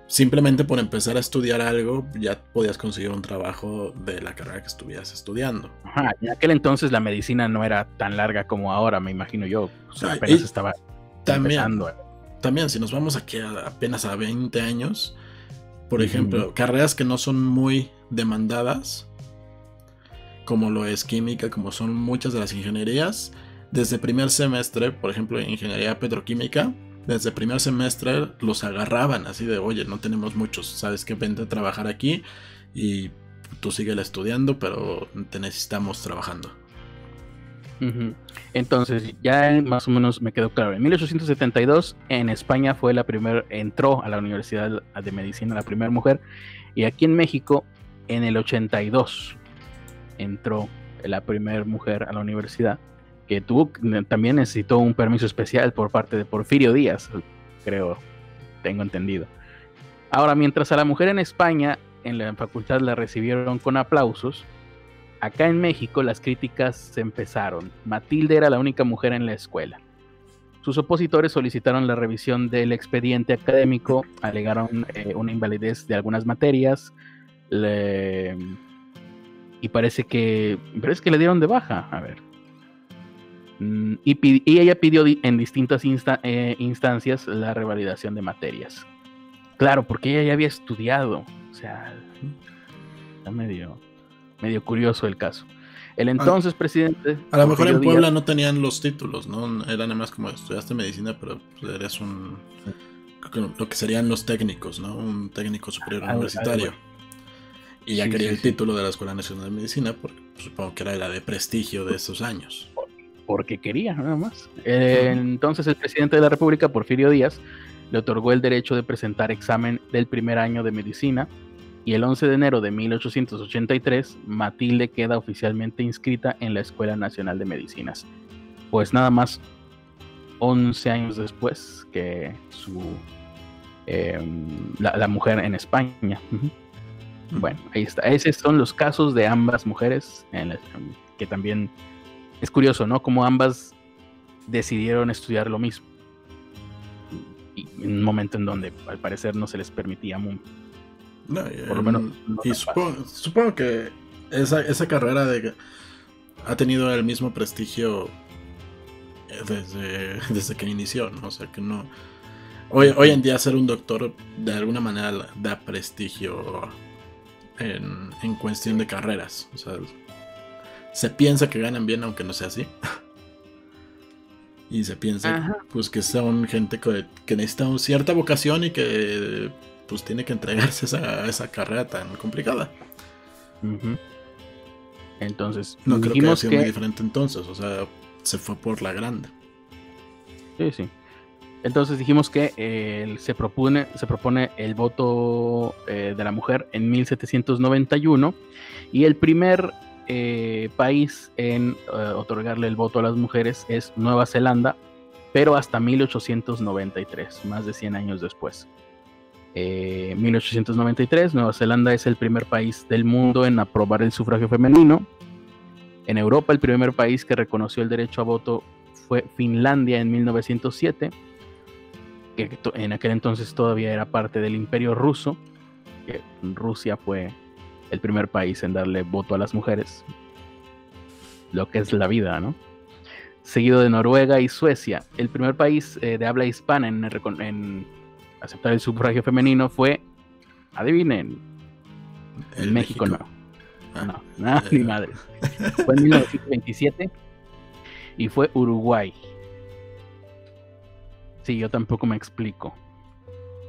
simplemente por empezar a estudiar algo, ya podías conseguir un trabajo de la carrera que estuvieras estudiando. Ajá, en aquel entonces la medicina no era tan larga como ahora, me imagino yo, apenas estaba también, empezando. También, si nos vamos aquí apenas a 20 años, por ejemplo, carreras que no son muy demandadas, como lo es química, como son muchas de las ingenierías, desde primer semestre, por ejemplo, en ingeniería petroquímica, desde primer semestre los agarraban así de, oye, no tenemos muchos, sabes que vente a trabajar aquí y tú sigue estudiando, pero te necesitamos trabajando. Entonces, ya más o menos me quedó claro. En 1872, en España fue la primera, entró a la Universidad de Medicina la primera mujer. Y aquí en México, en el 82, entró la primera mujer a la universidad. Que tuvo, también necesitó un permiso especial por parte de Porfirio Díaz, creo, tengo entendido. Ahora, mientras a la mujer en España, en la facultad la recibieron con aplausos, Acá en México las críticas se empezaron. Matilde era la única mujer en la escuela. Sus opositores solicitaron la revisión del expediente académico, alegaron eh, una invalidez de algunas materias y parece que, parece que le dieron de baja. A ver. Mm, y, ella pidió en distintas eh, instancias la revalidación de materias. Claro, porque ella ya había estudiado. O sea, está medio medio curioso el caso. El entonces presidente. A lo mejor en Puebla no tenían los títulos, ¿no? Era nada más como estudiaste medicina, pero eres un. Lo que serían los técnicos, ¿no? Un técnico superior universitario. y ya quería el título de la Escuela Nacional de Medicina, porque supongo que era la de prestigio de esos años. Porque quería, nada más. entonces el presidente de la República, Porfirio Díaz, le otorgó el derecho de presentar examen del primer año de medicina y el 11 de enero de 1883 Matilde queda oficialmente inscrita en la Escuela Nacional de Medicinas. Pues nada más 11 años después que su em, la, mujer en España. Bueno, ahí está. Esos son los casos de ambas mujeres, que también es curioso, ¿no? Como ambas decidieron estudiar lo mismo. Y en un momento en donde al parecer no se les permitía por lo menos. y supongo, que esa, carrera de, ha tenido el mismo prestigio eh, desde, desde que inició, ¿no? O sea que no. Hoy, hoy en día ser un doctor de alguna manera da prestigio en, en cuestión de carreras. O sea, se piensa que ganan bien aunque no sea así. y se piensa pues que son gente que, que necesita cierta vocación y que pues tiene que entregarse esa, esa carrera tan complicada. Entonces, no creo que haya sido muy diferente entonces, o sea, se fue por la grande. Sí, sí. Entonces dijimos que eh, se, propone, se propone el voto eh, de la mujer en 1791 y el primer eh, país en otorgarle el voto a las mujeres es Nueva Zelanda, pero hasta 1893, más de 100 años después. 1893, eh, Nueva Zelanda es el primer país del mundo en aprobar el sufragio femenino. En Europa, el primer país que reconoció el derecho a voto fue Finlandia en 1907, que en aquel entonces todavía era parte del Imperio Ruso. Rusia fue el primer país en darle voto a las mujeres, lo que es la vida, ¿no? Seguido de Noruega y Suecia, el primer país eh, de habla hispana en, en aceptar el sufragio femenino fue, adivinen, en México, no. Ah, no, nada, ni madre. Fue en 1927 y fue Uruguay. Sí, yo tampoco me explico.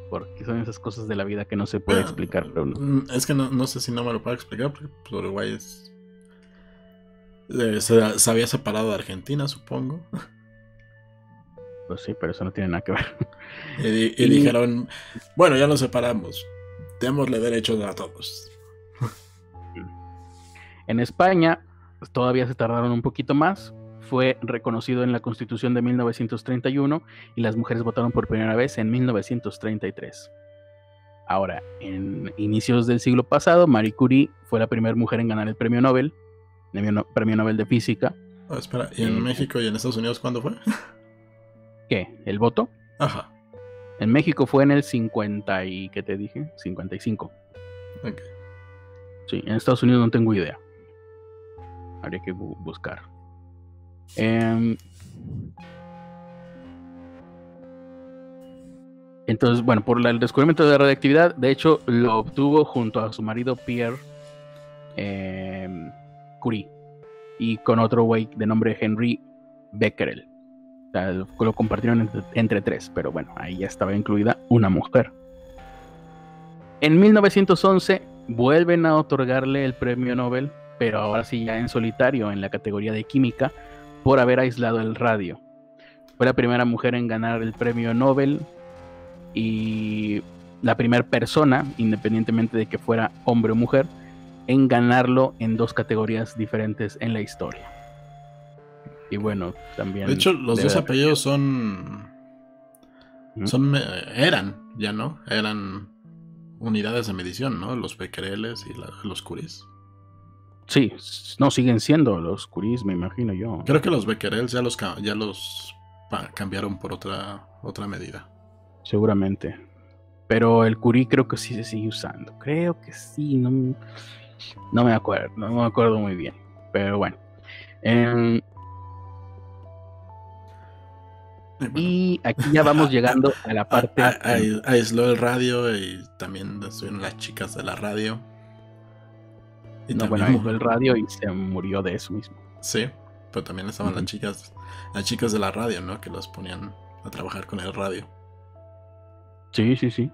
Porque son esas cosas de la vida que no se puede explicar. Mm, es que no, sé si no me lo puedo explicar, porque pues, Uruguay es. Eh, se, había separado de Argentina, supongo. Pues sí, pero eso no tiene nada que ver. Y, y dijeron: Bueno, ya nos separamos. Démosle derechos a todos. En España, todavía se tardaron un poquito más, fue reconocido en la Constitución de 1931 y las mujeres votaron por primera vez en 1933. Ahora, en inicios del siglo pasado, Marie Curie fue la primera mujer en ganar el premio Nobel, el premio Nobel de Física. Oh, espera, ¿y en eh, México y en Estados Unidos cuándo fue? ¿Qué? ¿El voto? Ajá. En México fue en el 50 y... ¿qué te dije? 55. Ok. Sí, en Estados Unidos no tengo idea. Habría que buscar. Em, entonces, bueno, por el descubrimiento de la radioactividad, de hecho, lo obtuvo junto a su marido Pierre em, Curie y con otro güey de nombre Henry Becquerel. Lo compartieron entre, tres, pero bueno, ahí ya estaba incluida una mujer. En 1911 vuelven a otorgarle el premio Nobel, pero ahora sí ya en solitario en la categoría de química por haber aislado el radio. Fue la primera mujer en ganar el premio Nobel y la primera persona, independientemente de que fuera hombre o mujer, en ganarlo en dos categorías diferentes en la historia. Y bueno, también. De hecho, los dos apellidos son. Son. Eran, ya no. Eran unidades de medición, ¿no? Los Becquereles y los Curies. Sí, no siguen siendo los Curies, me imagino yo. Creo que los Becquerels ya los, ya los cambiaron por otra, otra medida. Seguramente. Pero el Curie creo que sí se sigue usando. Creo que sí, no, no me acuerdo, no me acuerdo muy bien. Pero bueno. Y aquí ya vamos llegando a la parte. Aisló el radio y también estuvieron las chicas de la radio. Y no, bueno, el radio y se murió de eso mismo. Sí, pero también estaban las chicas, las chicas de la radio, ¿no? Que los ponían a trabajar con el radio. Sí, sí, sí.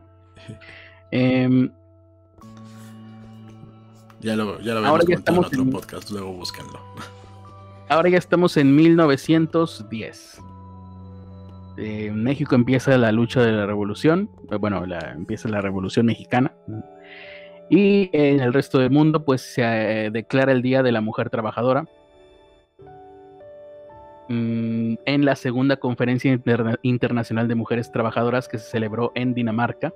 Em, ya lo, ya lo ahora en otro podcast, luego búsquenlo. Ahora ya estamos en 1910. En México empieza la lucha de la revolución, eh, bueno, empieza la revolución mexicana, y en el resto del mundo, pues se eh, declara el Día de la Mujer Trabajadora. Mm, en la segunda conferencia internacional de mujeres trabajadoras que se celebró en Dinamarca.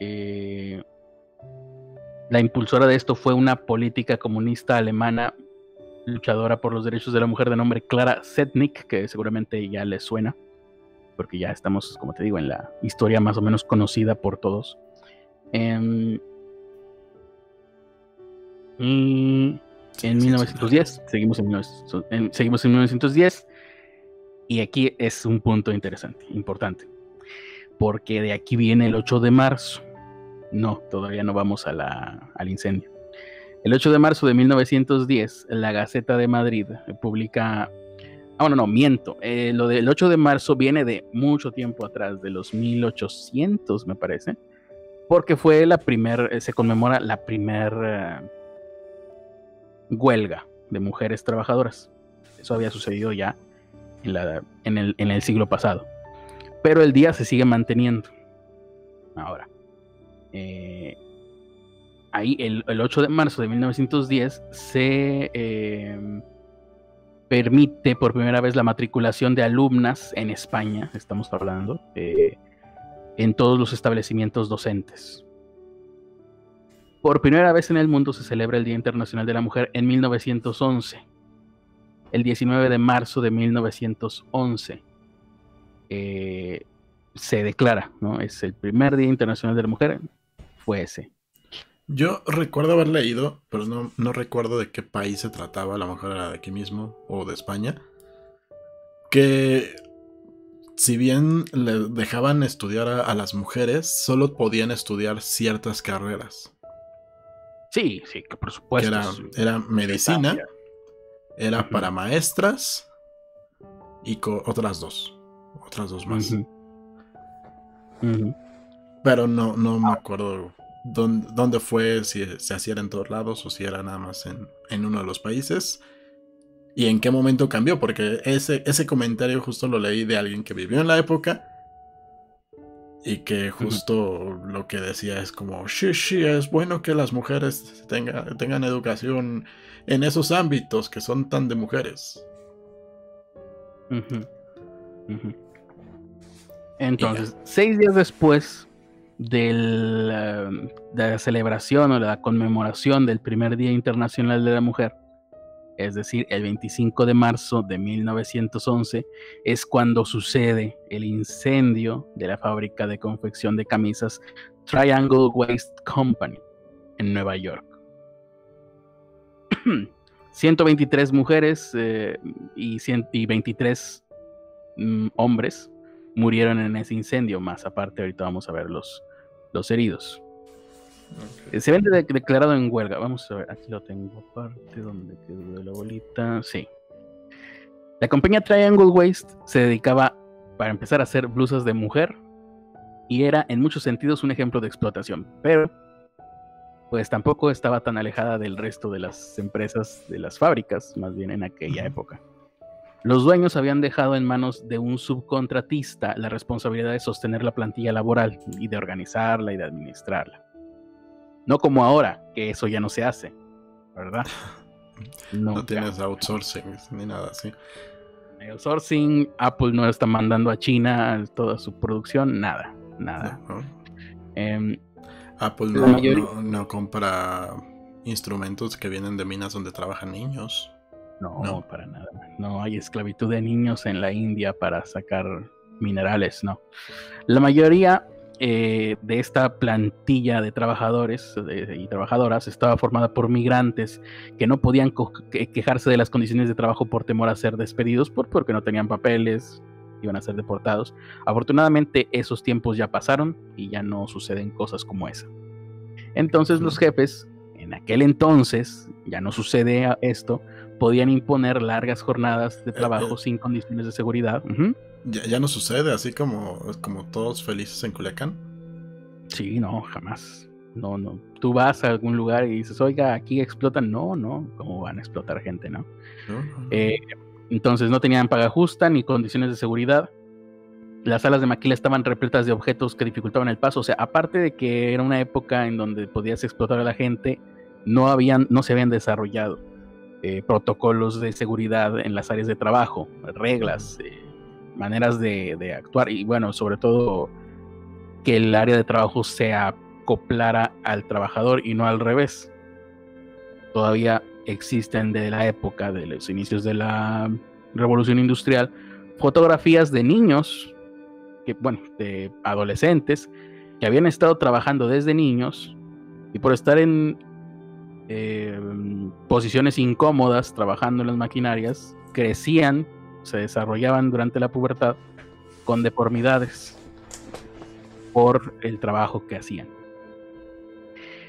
Eh, la impulsora de esto fue una política comunista alemana luchadora por los derechos de la mujer de nombre Clara Setnik, que seguramente ya les suena, porque ya estamos, como te digo, en la historia más o menos conocida por todos. Em, y en 1910, seguimos en, seguimos en 1910, y aquí es un punto interesante, importante, porque de aquí viene el 8 de marzo. No, todavía no vamos a la, al incendio. El 8 de marzo de 1910, la Gaceta de Madrid publica Ah, bueno, no, miento. Eh, lo del 8 de marzo viene de mucho tiempo atrás, de los 1800, me parece porque fue la primera, eh, se conmemora la primera eh, huelga de mujeres trabajadoras. Eso había sucedido ya en, el, en, el, siglo pasado. Pero el día se sigue manteniendo. Ahora, eh, ahí el, el, 8 de marzo de 1910 se permite por primera vez la matriculación de alumnas en España, estamos hablando, en todos los establecimientos docentes. Por primera vez en el mundo se celebra el Día Internacional de la Mujer en 1911. El 19 de marzo de 1911 eh, se declara, ¿no? Es el primer Día Internacional de la Mujer, fue ese. Yo recuerdo haber leído, pero no, no recuerdo de qué país se trataba, a lo mejor era de aquí mismo o de España, que si bien le dejaban estudiar a, las mujeres, solo podían estudiar ciertas carreras. Sí, sí, que por supuesto. era, era medicina, era para maestras y otras dos. Otras dos más. Pero no, no me acuerdo dónde, fue, si se hacía en todos lados o si era nada más en, en, uno de los países. Y en qué momento cambió, porque ese, ese comentario justo lo leí de alguien que vivió en la época y que justo lo que decía es como, sí, sí, es bueno que las mujeres tengan educación en esos ámbitos que son tan de mujeres. Entonces, seis días después del, eh, de la celebración o la conmemoración del primer Día Internacional de la Mujer, es decir, el 25 de marzo de 1911, es cuando sucede el incendio de la fábrica de confección de camisas Triangle Waste Company en Nueva York. 123 mujeres eh, y, 23 mm, hombres murieron en ese incendio, más aparte ahorita vamos a ver los, los heridos. Eh, se ven declarado en huelga. Vamos a ver, aquí lo tengo aparte, donde quedó la bolita. Sí. La compañía Triangle Waste se dedicaba, para empezar, a hacer blusas de mujer y era en muchos sentidos un ejemplo de explotación, pero pues tampoco estaba tan alejada del resto de las empresas, de las fábricas, más bien en aquella época. Los dueños habían dejado en manos de un subcontratista la responsabilidad de sostener la plantilla laboral y de organizarla y de administrarla. No como ahora, que eso ya no se hace, ¿verdad? No, tienes outsourcing ni nada así. Outsourcing, Apple no está mandando a China toda su producción, nada, nada. Em, Apple no, no, compra instrumentos que vienen de minas donde trabajan niños. No, no, para nada. No hay esclavitud de niños en la India para sacar minerales, no. La mayoría eh, de esta plantilla de trabajadores y trabajadoras estaba formada por migrantes que no podían quejarse de las condiciones de trabajo por temor a ser despedidos, por, porque no tenían papeles, iban a ser deportados. Afortunadamente esos tiempos ya pasaron y ya no suceden cosas como esa. Entonces los jefes, en aquel entonces, ya no sucede esto, podían imponer largas jornadas de trabajo eh. sin condiciones de seguridad. Ya, no sucede así como, como todos felices en Culiacán. Sí, no, jamás. No, no. Tú vas a algún lugar y dices, oiga, aquí explotan. No, no. ¿Cómo van a explotar gente, no? Eh, entonces no tenían paga justa ni condiciones de seguridad. Las salas de maquila estaban repletas de objetos que dificultaban el paso. O sea, aparte de que era una época en donde podías explotar a la gente, no, habían, no se habían desarrollado eh, protocolos de seguridad en las áreas de trabajo, reglas, eh, maneras de, actuar y bueno, sobre todo que el área de trabajo se acoplara al trabajador y no al revés. Todavía existen de la época de los inicios de la revolución industrial fotografías de niños, que, bueno, de adolescentes que habían estado trabajando desde niños y por estar en eh, posiciones incómodas trabajando en las maquinarias, crecían se desarrollaban durante la pubertad con deformidades por el trabajo que hacían.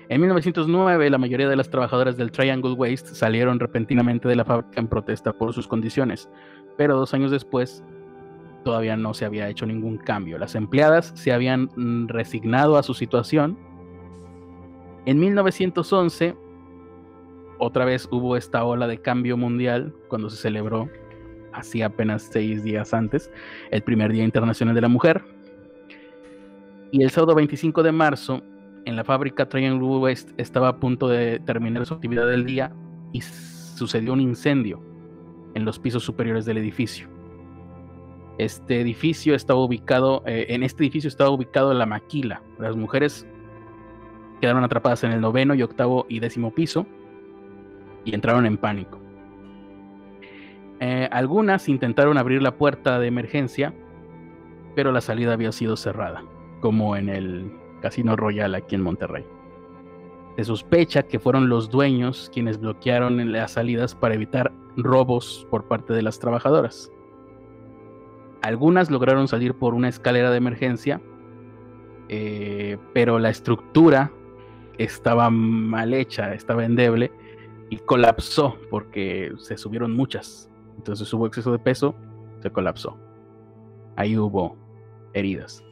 En 1909, la mayoría de las trabajadoras del Triangle Waste salieron repentinamente de la fábrica en protesta por sus condiciones, pero dos años después todavía no se había hecho ningún cambio. Las empleadas se habían mm, resignado a su situación. En 1911, otra vez hubo esta ola de cambio mundial cuando se celebró así apenas seis días antes, el primer Día Internacional de la Mujer. Y el sábado 25 de marzo, en la fábrica Triangle West estaba a punto de terminar su actividad del día y sucedió un incendio en los pisos superiores del edificio. Este edificio estaba ubicado, eh, en este edificio estaba ubicado la maquila. Las mujeres quedaron atrapadas en el noveno y octavo y décimo piso y entraron en pánico. Eh, algunas intentaron abrir la puerta de emergencia, pero la salida había sido cerrada, como en el Casino Royal aquí en Monterrey. Se sospecha que fueron los dueños quienes bloquearon las salidas para evitar robos por parte de las trabajadoras. Algunas lograron salir por una escalera de emergencia, eh, pero la estructura estaba mal hecha, estaba endeble y colapsó porque se subieron muchas. Entonces hubo exceso de peso, se colapsó. Ahí hubo heridas.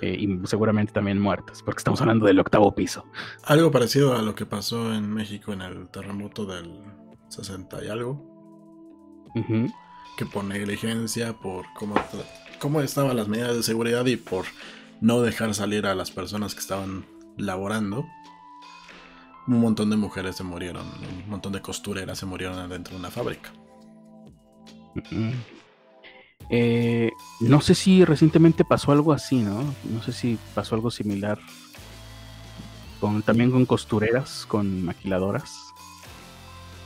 Eh, y seguramente también muertas, porque estamos hablando del octavo piso. Algo parecido a lo que pasó en México en el terremoto del 60 y algo. Que por negligencia, por cómo, cómo estaban las medidas de seguridad y por no dejar salir a las personas que estaban laborando, un montón de mujeres se murieron, un montón de costureras se murieron dentro de una fábrica. Eh, no sé si recientemente pasó algo así, ¿no? No sé si pasó algo similar. Con, también con costureras, con maquiladoras.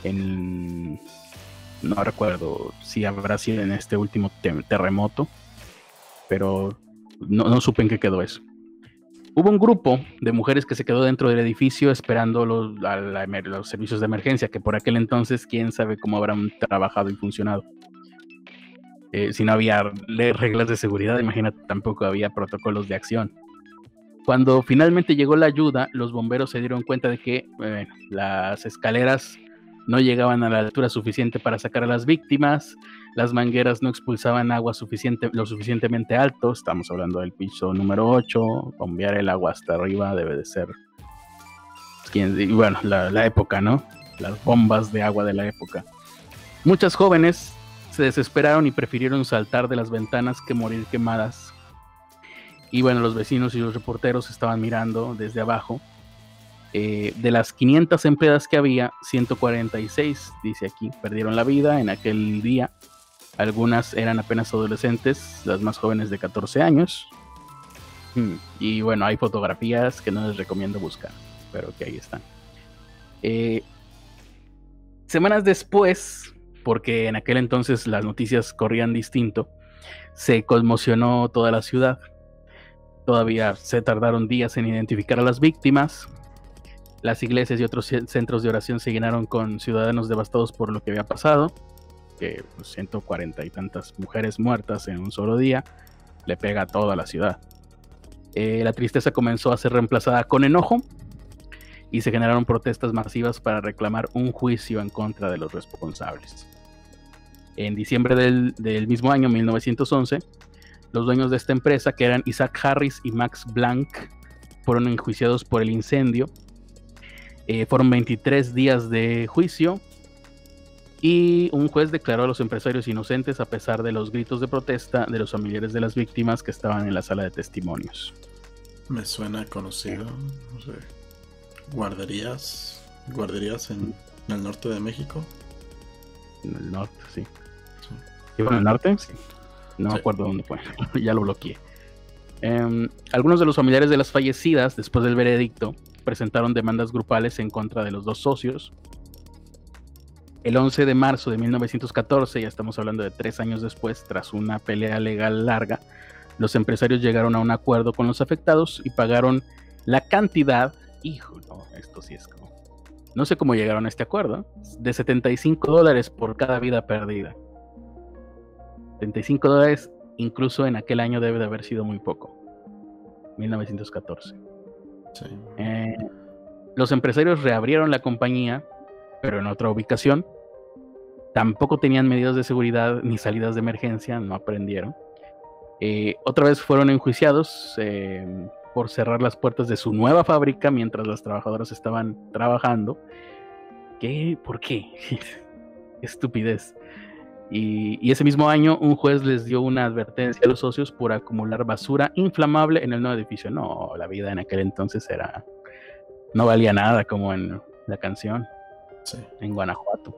En, no recuerdo si habrá sido en este último terremoto, pero no, no supe en qué quedó eso. Hubo un grupo de mujeres que se quedó dentro del edificio esperando los, los servicios de emergencia, que por aquel entonces quién sabe cómo habrán trabajado y funcionado. Eh, si no había reglas de seguridad, imagínate, tampoco había protocolos de acción. Cuando finalmente llegó la ayuda, los bomberos se dieron cuenta de que las escaleras no llegaban a la altura suficiente para sacar a las víctimas, las mangueras no expulsaban agua lo suficientemente alto, estamos hablando del piso número 8, bombear el agua hasta arriba debe de ser, y bueno, la época, ¿no? Las bombas de agua de la época. Muchas jóvenes se desesperaron y prefirieron saltar de las ventanas que morir quemadas. Y bueno, los vecinos y los reporteros estaban mirando desde abajo. Eh, de las 500 empleadas que había, 146, dice aquí, perdieron la vida en aquel día. Algunas eran apenas adolescentes, las más jóvenes de 14 años. Hmm, y bueno, hay fotografías que no les recomiendo buscar, pero que ahí están. Eh, semanas después, porque en aquel entonces las noticias corrían distinto, se conmocionó toda la ciudad. Todavía se tardaron días en identificar a las víctimas. Las iglesias y otros centros de oración se llenaron con ciudadanos devastados por lo que había pasado. Que 140 pues, y tantas mujeres muertas en un solo día le pega a toda la ciudad. Eh, la tristeza comenzó a ser reemplazada con enojo y se generaron protestas masivas para reclamar un juicio en contra de los responsables. En diciembre del, mismo año, 1911, los dueños de esta empresa, que eran Isaac Harris y Max Blank, fueron enjuiciados por el incendio. Eh, fueron 23 días de juicio y un juez declaró a los empresarios inocentes a pesar de los gritos de protesta de los familiares de las víctimas que estaban en la sala de testimonios. Me suena conocido, no sé, guarderías, guarderías en, el norte de México. En el norte, sí. sí. en el norte? Sí. No me acuerdo dónde fue. ya lo bloqueé. Em, algunos de los familiares de las fallecidas, después del veredicto, presentaron demandas grupales en contra de los dos socios. El 11 de marzo de 1914, ya estamos hablando de tres años después, tras una pelea legal larga, los empresarios llegaron a un acuerdo con los afectados y pagaron la cantidad hijo, no, esto sí es como... No sé cómo llegaron a este acuerdo, de 75 dólares por cada vida perdida. 75 dólares incluso en aquel año debe de haber sido muy poco. 1914. Eh, los empresarios reabrieron la compañía, pero en otra ubicación. Tampoco tenían medidas de seguridad ni salidas de emergencia, no aprendieron. Eh, otra vez fueron enjuiciados. Eh, por cerrar las puertas de su nueva fábrica mientras las trabajadoras estaban trabajando. ¿Qué? ¿Por qué? Estupidez. Y, ese mismo año un juez les dio una advertencia a los socios por acumular basura inflamable en el nuevo edificio. No, la vida en aquel entonces era... No valía nada como en la canción. En Guanajuato.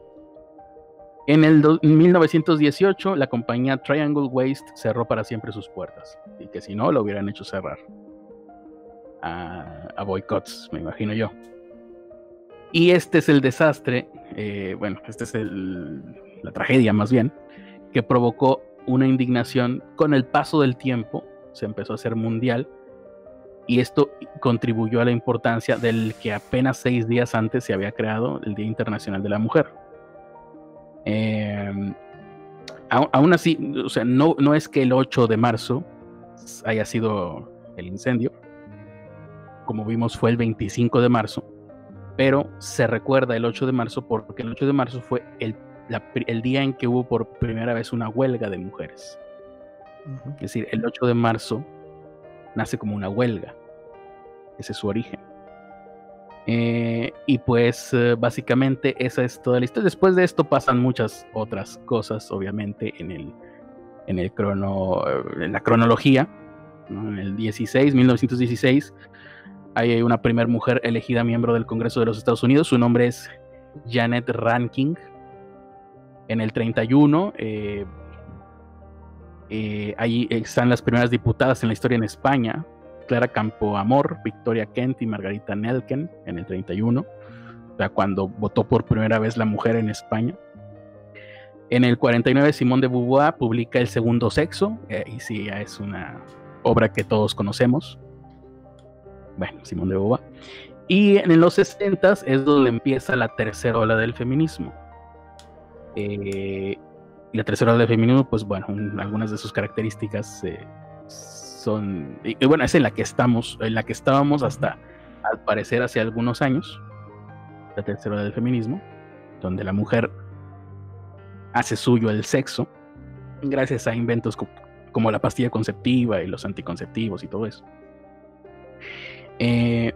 En el 1918 la compañía Triangle Waste cerró para siempre sus puertas. Y que si no, lo hubieran hecho cerrar a, boicots, me imagino yo. Y este es el desastre, eh, bueno, este es la tragedia más bien, que provocó una indignación con el paso del tiempo, se empezó a hacer mundial, y esto contribuyó a la importancia del que apenas seis días antes se había creado el Día Internacional de la Mujer. Em, aún así, o sea, no, no es que el 8 de marzo haya sido el incendio, como vimos, fue el 25 de marzo, pero se recuerda el 8 de marzo porque el 8 de marzo fue el, el día en que hubo por primera vez una huelga de mujeres. Es decir, el 8 de marzo nace como una huelga. Ese es su origen. Eh, y pues eh, básicamente esa es toda la historia. Después de esto pasan muchas otras cosas, obviamente, en el, en el crono, eh, en la cronología. En el 16, 1916, hay una primera mujer elegida miembro del Congreso de los Estados Unidos. Su nombre es Janet Ranking. En el 31, ahí están las primeras diputadas en la historia en España. Clara Campoamor, Victoria Kent y Margarita Nelken en el 31, o sea, cuando votó por primera vez la mujer en España. En el 49, Simón de Beauvoir publica El Segundo Sexo, eh, y sí, ya es una obra que todos conocemos. Bueno, Simón de Beauvoir. Y en los 60 es donde empieza la tercera ola del feminismo. Eh, y la tercera ola del feminismo, pues bueno, algunas de sus características eh, son, y, bueno, es en la que estamos, en la que estábamos hasta, al parecer, hace algunos años, la tercera del feminismo, donde la mujer hace suyo el sexo, gracias a inventos como, la pastilla conceptiva y los anticonceptivos y todo eso. Eh,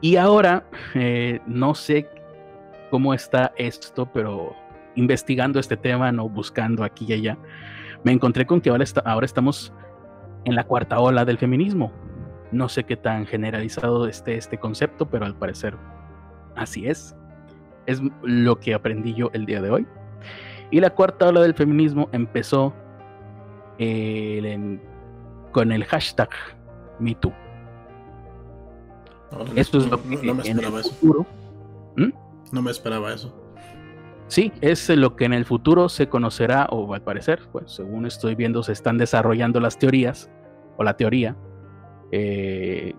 y ahora, eh, no sé cómo está esto, pero investigando este tema, no buscando aquí y allá, me encontré con que ahora, está, ahora estamos en la cuarta ola del feminismo. No sé qué tan generalizado esté este concepto, pero al parecer así es. Es lo que aprendí yo el día de hoy. Y la cuarta ola del feminismo empezó eh, con el hashtag MeToo. Esto es lo que no, me esperaba eso. ¿Mm? No me esperaba eso. Sí, es lo que en el futuro se conocerá, o al parecer, pues según estoy viendo, se están desarrollando las teorías, o la teoría. Eh,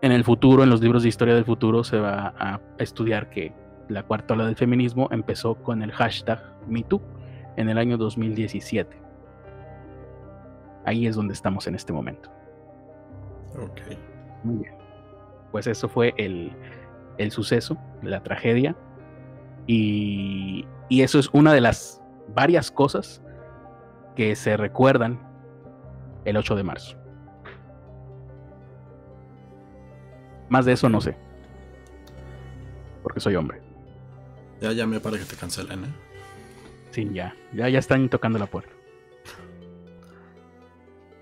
en el futuro, en los libros de historia del futuro, se va a estudiar que la cuarta ola del feminismo empezó con el hashtag MeToo en el año 2017. Ahí es donde estamos en este momento. Ok. Muy bien. Pues eso fue el, el suceso, la tragedia y, eso es una de las varias cosas que se recuerdan el 8 de marzo. Más de eso no sé. Porque soy hombre. Ya me para que te cancelen, ¿eh? Sí, ya. Ya, ya están tocando la puerta.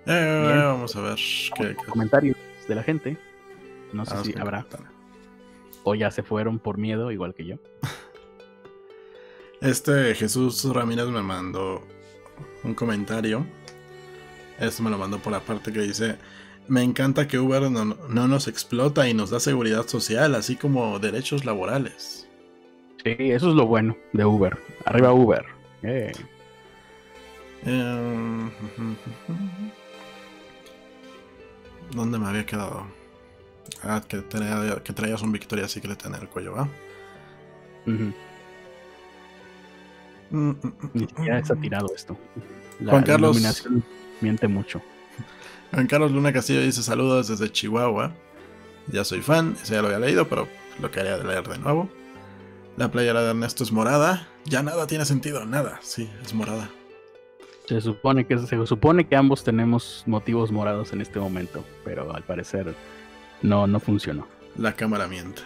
Eh, vamos a ver qué, comentarios de la gente. No sé ah, si habrá. O ya se fueron por miedo, igual que yo. Este Jesús Ramírez me mandó un comentario. Esto me lo mandó por la parte que dice: Me encanta que Uber no, nos explota y nos da seguridad social, así como derechos laborales. Sí, eso es lo bueno de Uber. Arriba Uber. Eh. Em, ¿Dónde me había quedado? Ah, que, que traías un Victoria Secret en el cuello, ¿va? Ni siquiera está tirado esto. Juan Carlos. miente mucho. Juan Carlos Luna Castillo dice saludos desde Chihuahua. Ya soy fan, ese ya lo había leído, pero lo quería leer de nuevo. La playera de Ernesto es morada. Ya nada tiene sentido, nada. Sí, es morada. Se supone que se supone que ambos tenemos motivos morados en este momento, pero al parecer no, no funcionó. La cámara miente.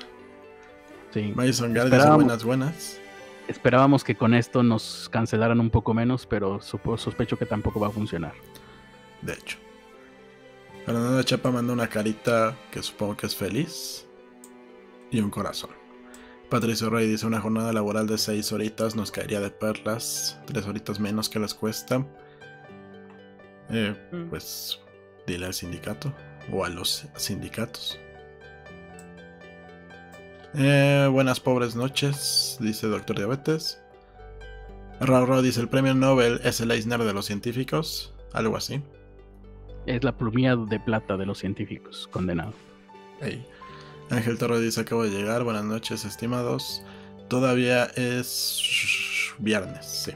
Sí. Mason Gar dice buenas, buenas. Esperábamos que con esto nos cancelaran un poco menos, pero sospecho que tampoco va a funcionar. De hecho. Fernando Chapa manda una carita que supongo que es feliz. Y un corazón. Patricio Rey dice una jornada laboral de 6 horitas nos caería de perlas. 3 horitas menos que les cuesta. Eh, mm. Pues dile al sindicato. O a los sindicatos. Eh, buenas pobres noches, dice Doctor Diabetes. Raro dice el premio Nobel es el Eisner de los científicos, algo así. Es la plumilla de plata de los científicos, condenado. Ángel Toro dice acabo de llegar, buenas noches estimados. Todavía es viernes, sí.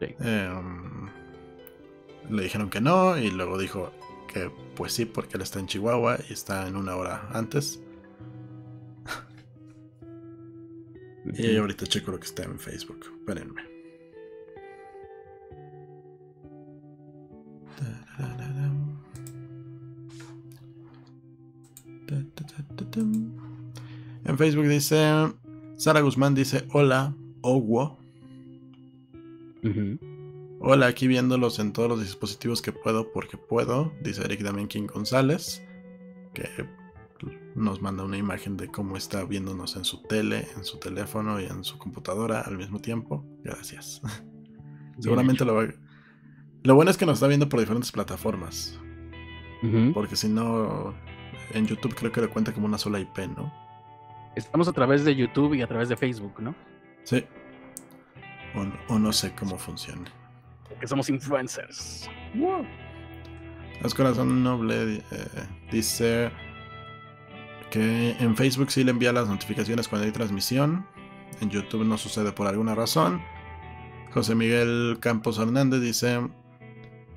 Em, le dijeron que no y luego dijo Que pues sí, porque él está en Chihuahua y está en una hora antes. Y ahorita checo lo que está en Facebook. Espérenme. En Facebook dice Sara Guzmán dice hola, Owo. Hola, aquí viéndolos en todos los dispositivos que puedo porque puedo, dice Eric Damien King González, que nos manda una imagen de cómo está viéndonos en su tele, en su teléfono y en su computadora al mismo tiempo. Gracias. Seguramente lo va Lo bueno es que nos está viendo por diferentes plataformas. Porque si no, en YouTube creo que le cuenta como una sola IP, ¿no? Estamos a través de YouTube y a través de Facebook, ¿no? Sí. O, no sé cómo funciona. Porque somos influencers. Wow. Corazón Noble eh, dice que en Facebook sí le envía las notificaciones cuando hay transmisión. En YouTube no sucede por alguna razón. José Miguel Campos Hernández dice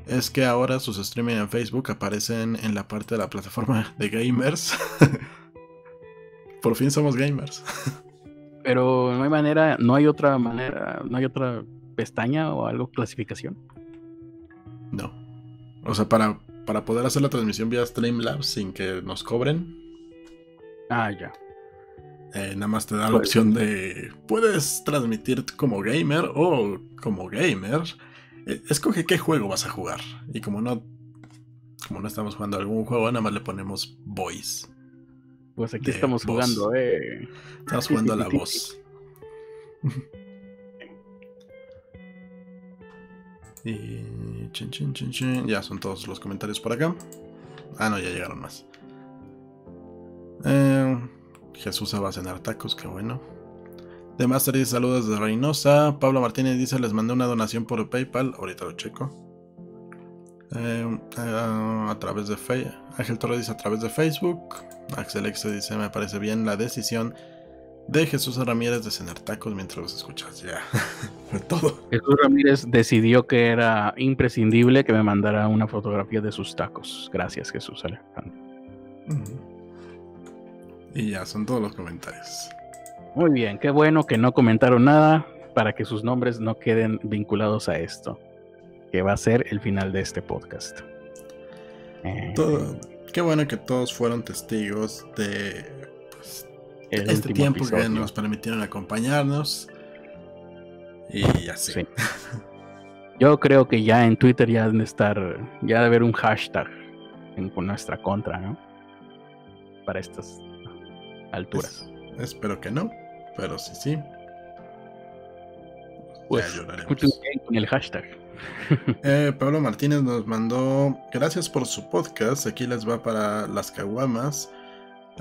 es que ahora sus streaming en Facebook aparecen en la parte de la plataforma de gamers. Por fin somos gamers. Pero no hay manera, no hay otra manera, no hay otra pestaña o algo, clasificación. No. O sea, para, para poder hacer la transmisión vía Streamlabs sin que nos cobren. Ah, ya. Eh, nada más te da la pues opción de. Puedes transmitir como gamer o como gamer. Eh, escoge qué juego vas a jugar. Y como no. Como no estamos jugando algún juego, nada más le ponemos voice. Pues aquí estamos jugando, eh. Estamos jugando a la voz. y. Chin, chin, chin, chin. Ya son todos los comentarios por acá. Ah, no, ya llegaron más. Eh, Jesús va a cenar tacos, qué bueno. De Master dice saludos de Reynosa. Pablo Martínez dice les mandé una donación por PayPal. Ahorita lo checo. Eh, a través de Facebook. Ángel Torres dice a través de Facebook. Axel X dice me parece bien la decisión de Jesús Ramírez de cenar tacos mientras los escuchas. Ya, fue todo. Jesús Ramírez decidió que era imprescindible que me mandara una fotografía de sus tacos. Gracias Jesús Alejandro. Y ya, son todos los comentarios. Muy bien, qué bueno que no comentaron nada para que sus nombres no queden vinculados a esto, que va a ser el final de este podcast. Eh, qué bueno que todos fueron testigos de pues, este tiempo que nos permitieron acompañarnos. Y así. Yo creo que ya en Twitter ya deben estar, ya debe haber un hashtag en, nuestra contra, ¿no? Para estas alturas. espero que no, pero sí, sí. Pues, con el hashtag. Eh, Pablo Martínez nos mandó, gracias por su podcast, aquí les va para las caguamas,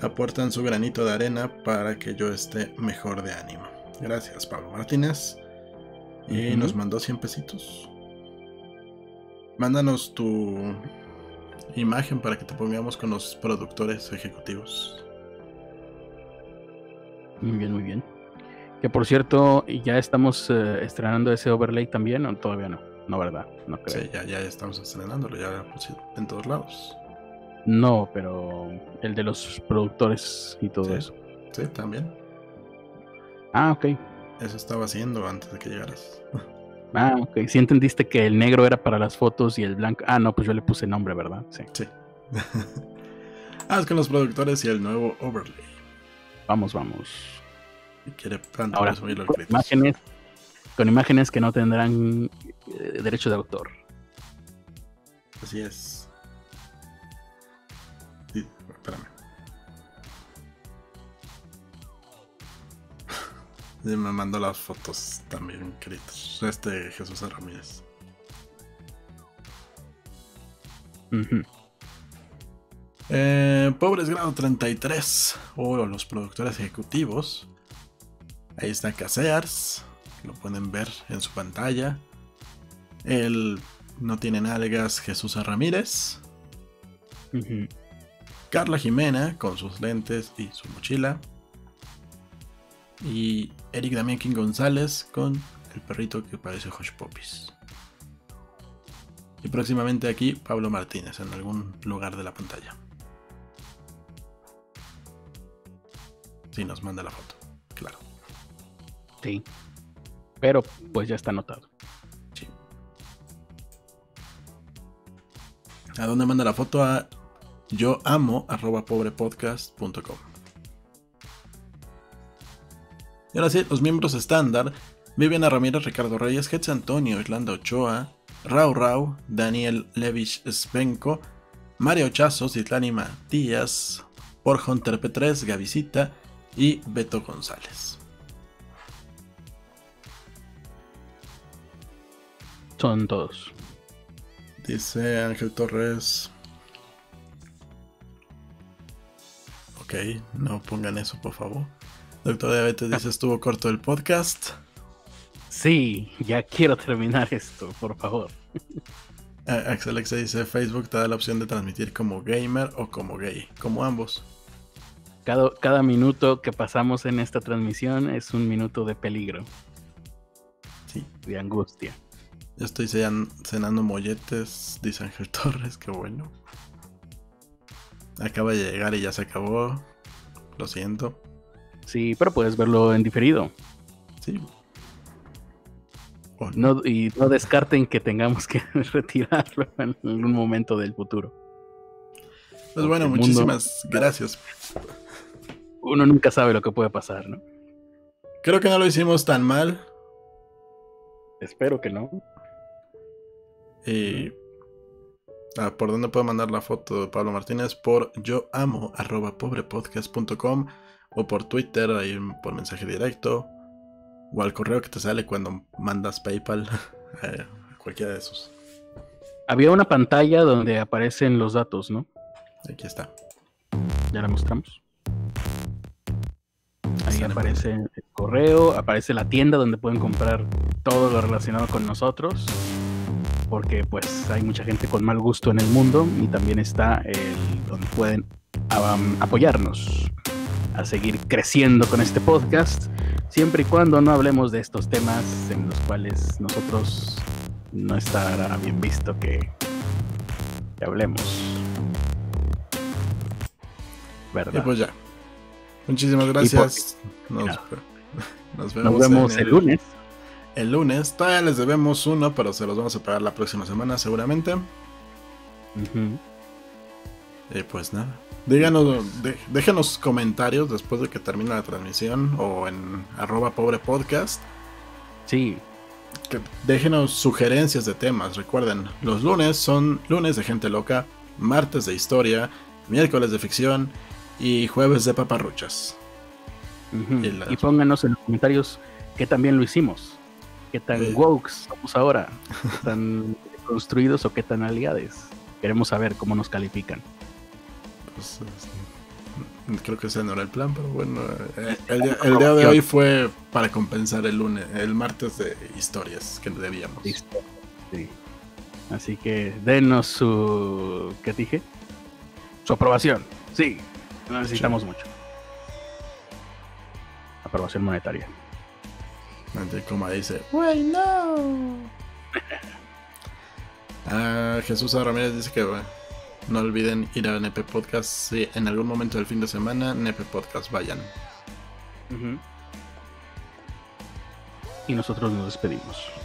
aportan su granito de arena para que yo esté mejor de ánimo. Gracias Pablo Martínez. Y nos mandó 100 pesitos. Mándanos tu imagen para que te pongamos con los productores ejecutivos. Muy bien, muy bien. Que por cierto, ya estamos eh, estrenando ese overlay también, o todavía no. No, ¿verdad? No creo. Sí, ya, ya estamos estrenándolo, ya en todos lados. No, pero el de los productores y todo eso. Sí, también. Ah, ok. Eso estaba haciendo antes de que llegaras. Ah, ok. Si entendiste que el negro era para las fotos y el blanco. Ah, no, pues yo le puse nombre, ¿verdad? Sí. Sí. ah, es con los productores y el nuevo overlay. Vamos, vamos. Y quiere tanto Ahora, los imágenes con imágenes que no tendrán eh, derecho de autor. Así es. espérame. me mandó las fotos también, queridos. Este Jesús Ramírez. Eh, pobres grado 33. O los productores ejecutivos. Ahí está Casears lo pueden ver en su pantalla. Él no tiene nalgas, Jesús Ramírez. Carla Jimena con sus lentes y su mochila. Y Eric Damián King González con el perrito que parece Hush Poppies. Y próximamente aquí Pablo Martínez en algún lugar de la pantalla. Si nos manda la foto, claro. Sí. Pero pues ya está anotado. Sí. ¿A dónde manda la foto? A yo amo arroba pobrepodcast.com. Y ahora sí, los miembros estándar Viviana Ramírez, Ricardo Reyes, Getz Antonio, Irlanda Ochoa, Rau Rau, Daniel Levich Spenko, Mario Chazos, Itlani Matías, Por Hunter P3, Gavisita y Beto González. Son todos. Dice Ángel Torres. Ok, no pongan eso, por favor. Doctor Diabetes dice: estuvo corto el podcast. Sí, ya quiero terminar esto, por favor. Axel dice: Facebook te da la opción de transmitir como gamer o como gay, como ambos. Cada, cada minuto que pasamos en esta transmisión es un minuto de peligro. Sí. De angustia. Yo estoy cenando molletes, dice Ángel Torres, qué bueno. Acaba de llegar y ya se acabó. Lo siento. Sí, pero puedes verlo en diferido. Sí, no, y no descarten que tengamos que retirarlo en algún momento del futuro. Pues bueno, muchísimas gracias. Uno nunca sabe lo que puede pasar, ¿no? Creo que no lo hicimos tan mal. Espero que no. Y. Ah, ¿Por dónde puedo mandar la foto de Pablo Martínez? Por yo amo arroba pobrepodcast.com o por Twitter, ahí por mensaje directo o al correo que te sale cuando mandas PayPal, eh, cualquiera de esos. Había una pantalla donde aparecen los datos, ¿no? Aquí está. Ya la mostramos. Ahí aparece el correo, aparece la tienda donde pueden comprar todo lo relacionado con nosotros. Porque pues hay mucha gente con mal gusto en el mundo y también está el donde pueden apoyarnos a seguir creciendo con este podcast siempre y cuando no hablemos de estos temas en los cuales nosotros no estará bien visto que, hablemos. ¿Verdad? Y pues ya. Muchísimas gracias. nos, vemos, el, lunes. El lunes. Todavía les debemos uno, pero se los vamos a pagar la próxima semana seguramente. Y pues nada. Díganos, déjenos comentarios después de que termine la transmisión o en arroba pobre podcast. Sí. Que déjenos sugerencias de temas. Recuerden, los lunes son lunes de gente loca, martes de historia, miércoles de ficción y jueves de paparruchas. y, pónganos en los comentarios que también lo hicimos. Qué tan eh. woke somos ahora. ¿Qué tan construidos o qué tan aliados. Queremos saber cómo nos califican. Pues, este, creo que ese no era el plan, pero bueno, eh, el, día, de hoy fue para compensar el lunes, el martes de historias que debíamos. Así que denos su, ¿qué dije? Su aprobación. Sí, necesitamos mucho. Aprobación monetaria. Como dice, wey, no. ah, Jesús Ramírez dice que bueno, no olviden ir a Nepe Podcast si en algún momento del fin de semana Nepe Podcast vayan. Y nosotros nos despedimos.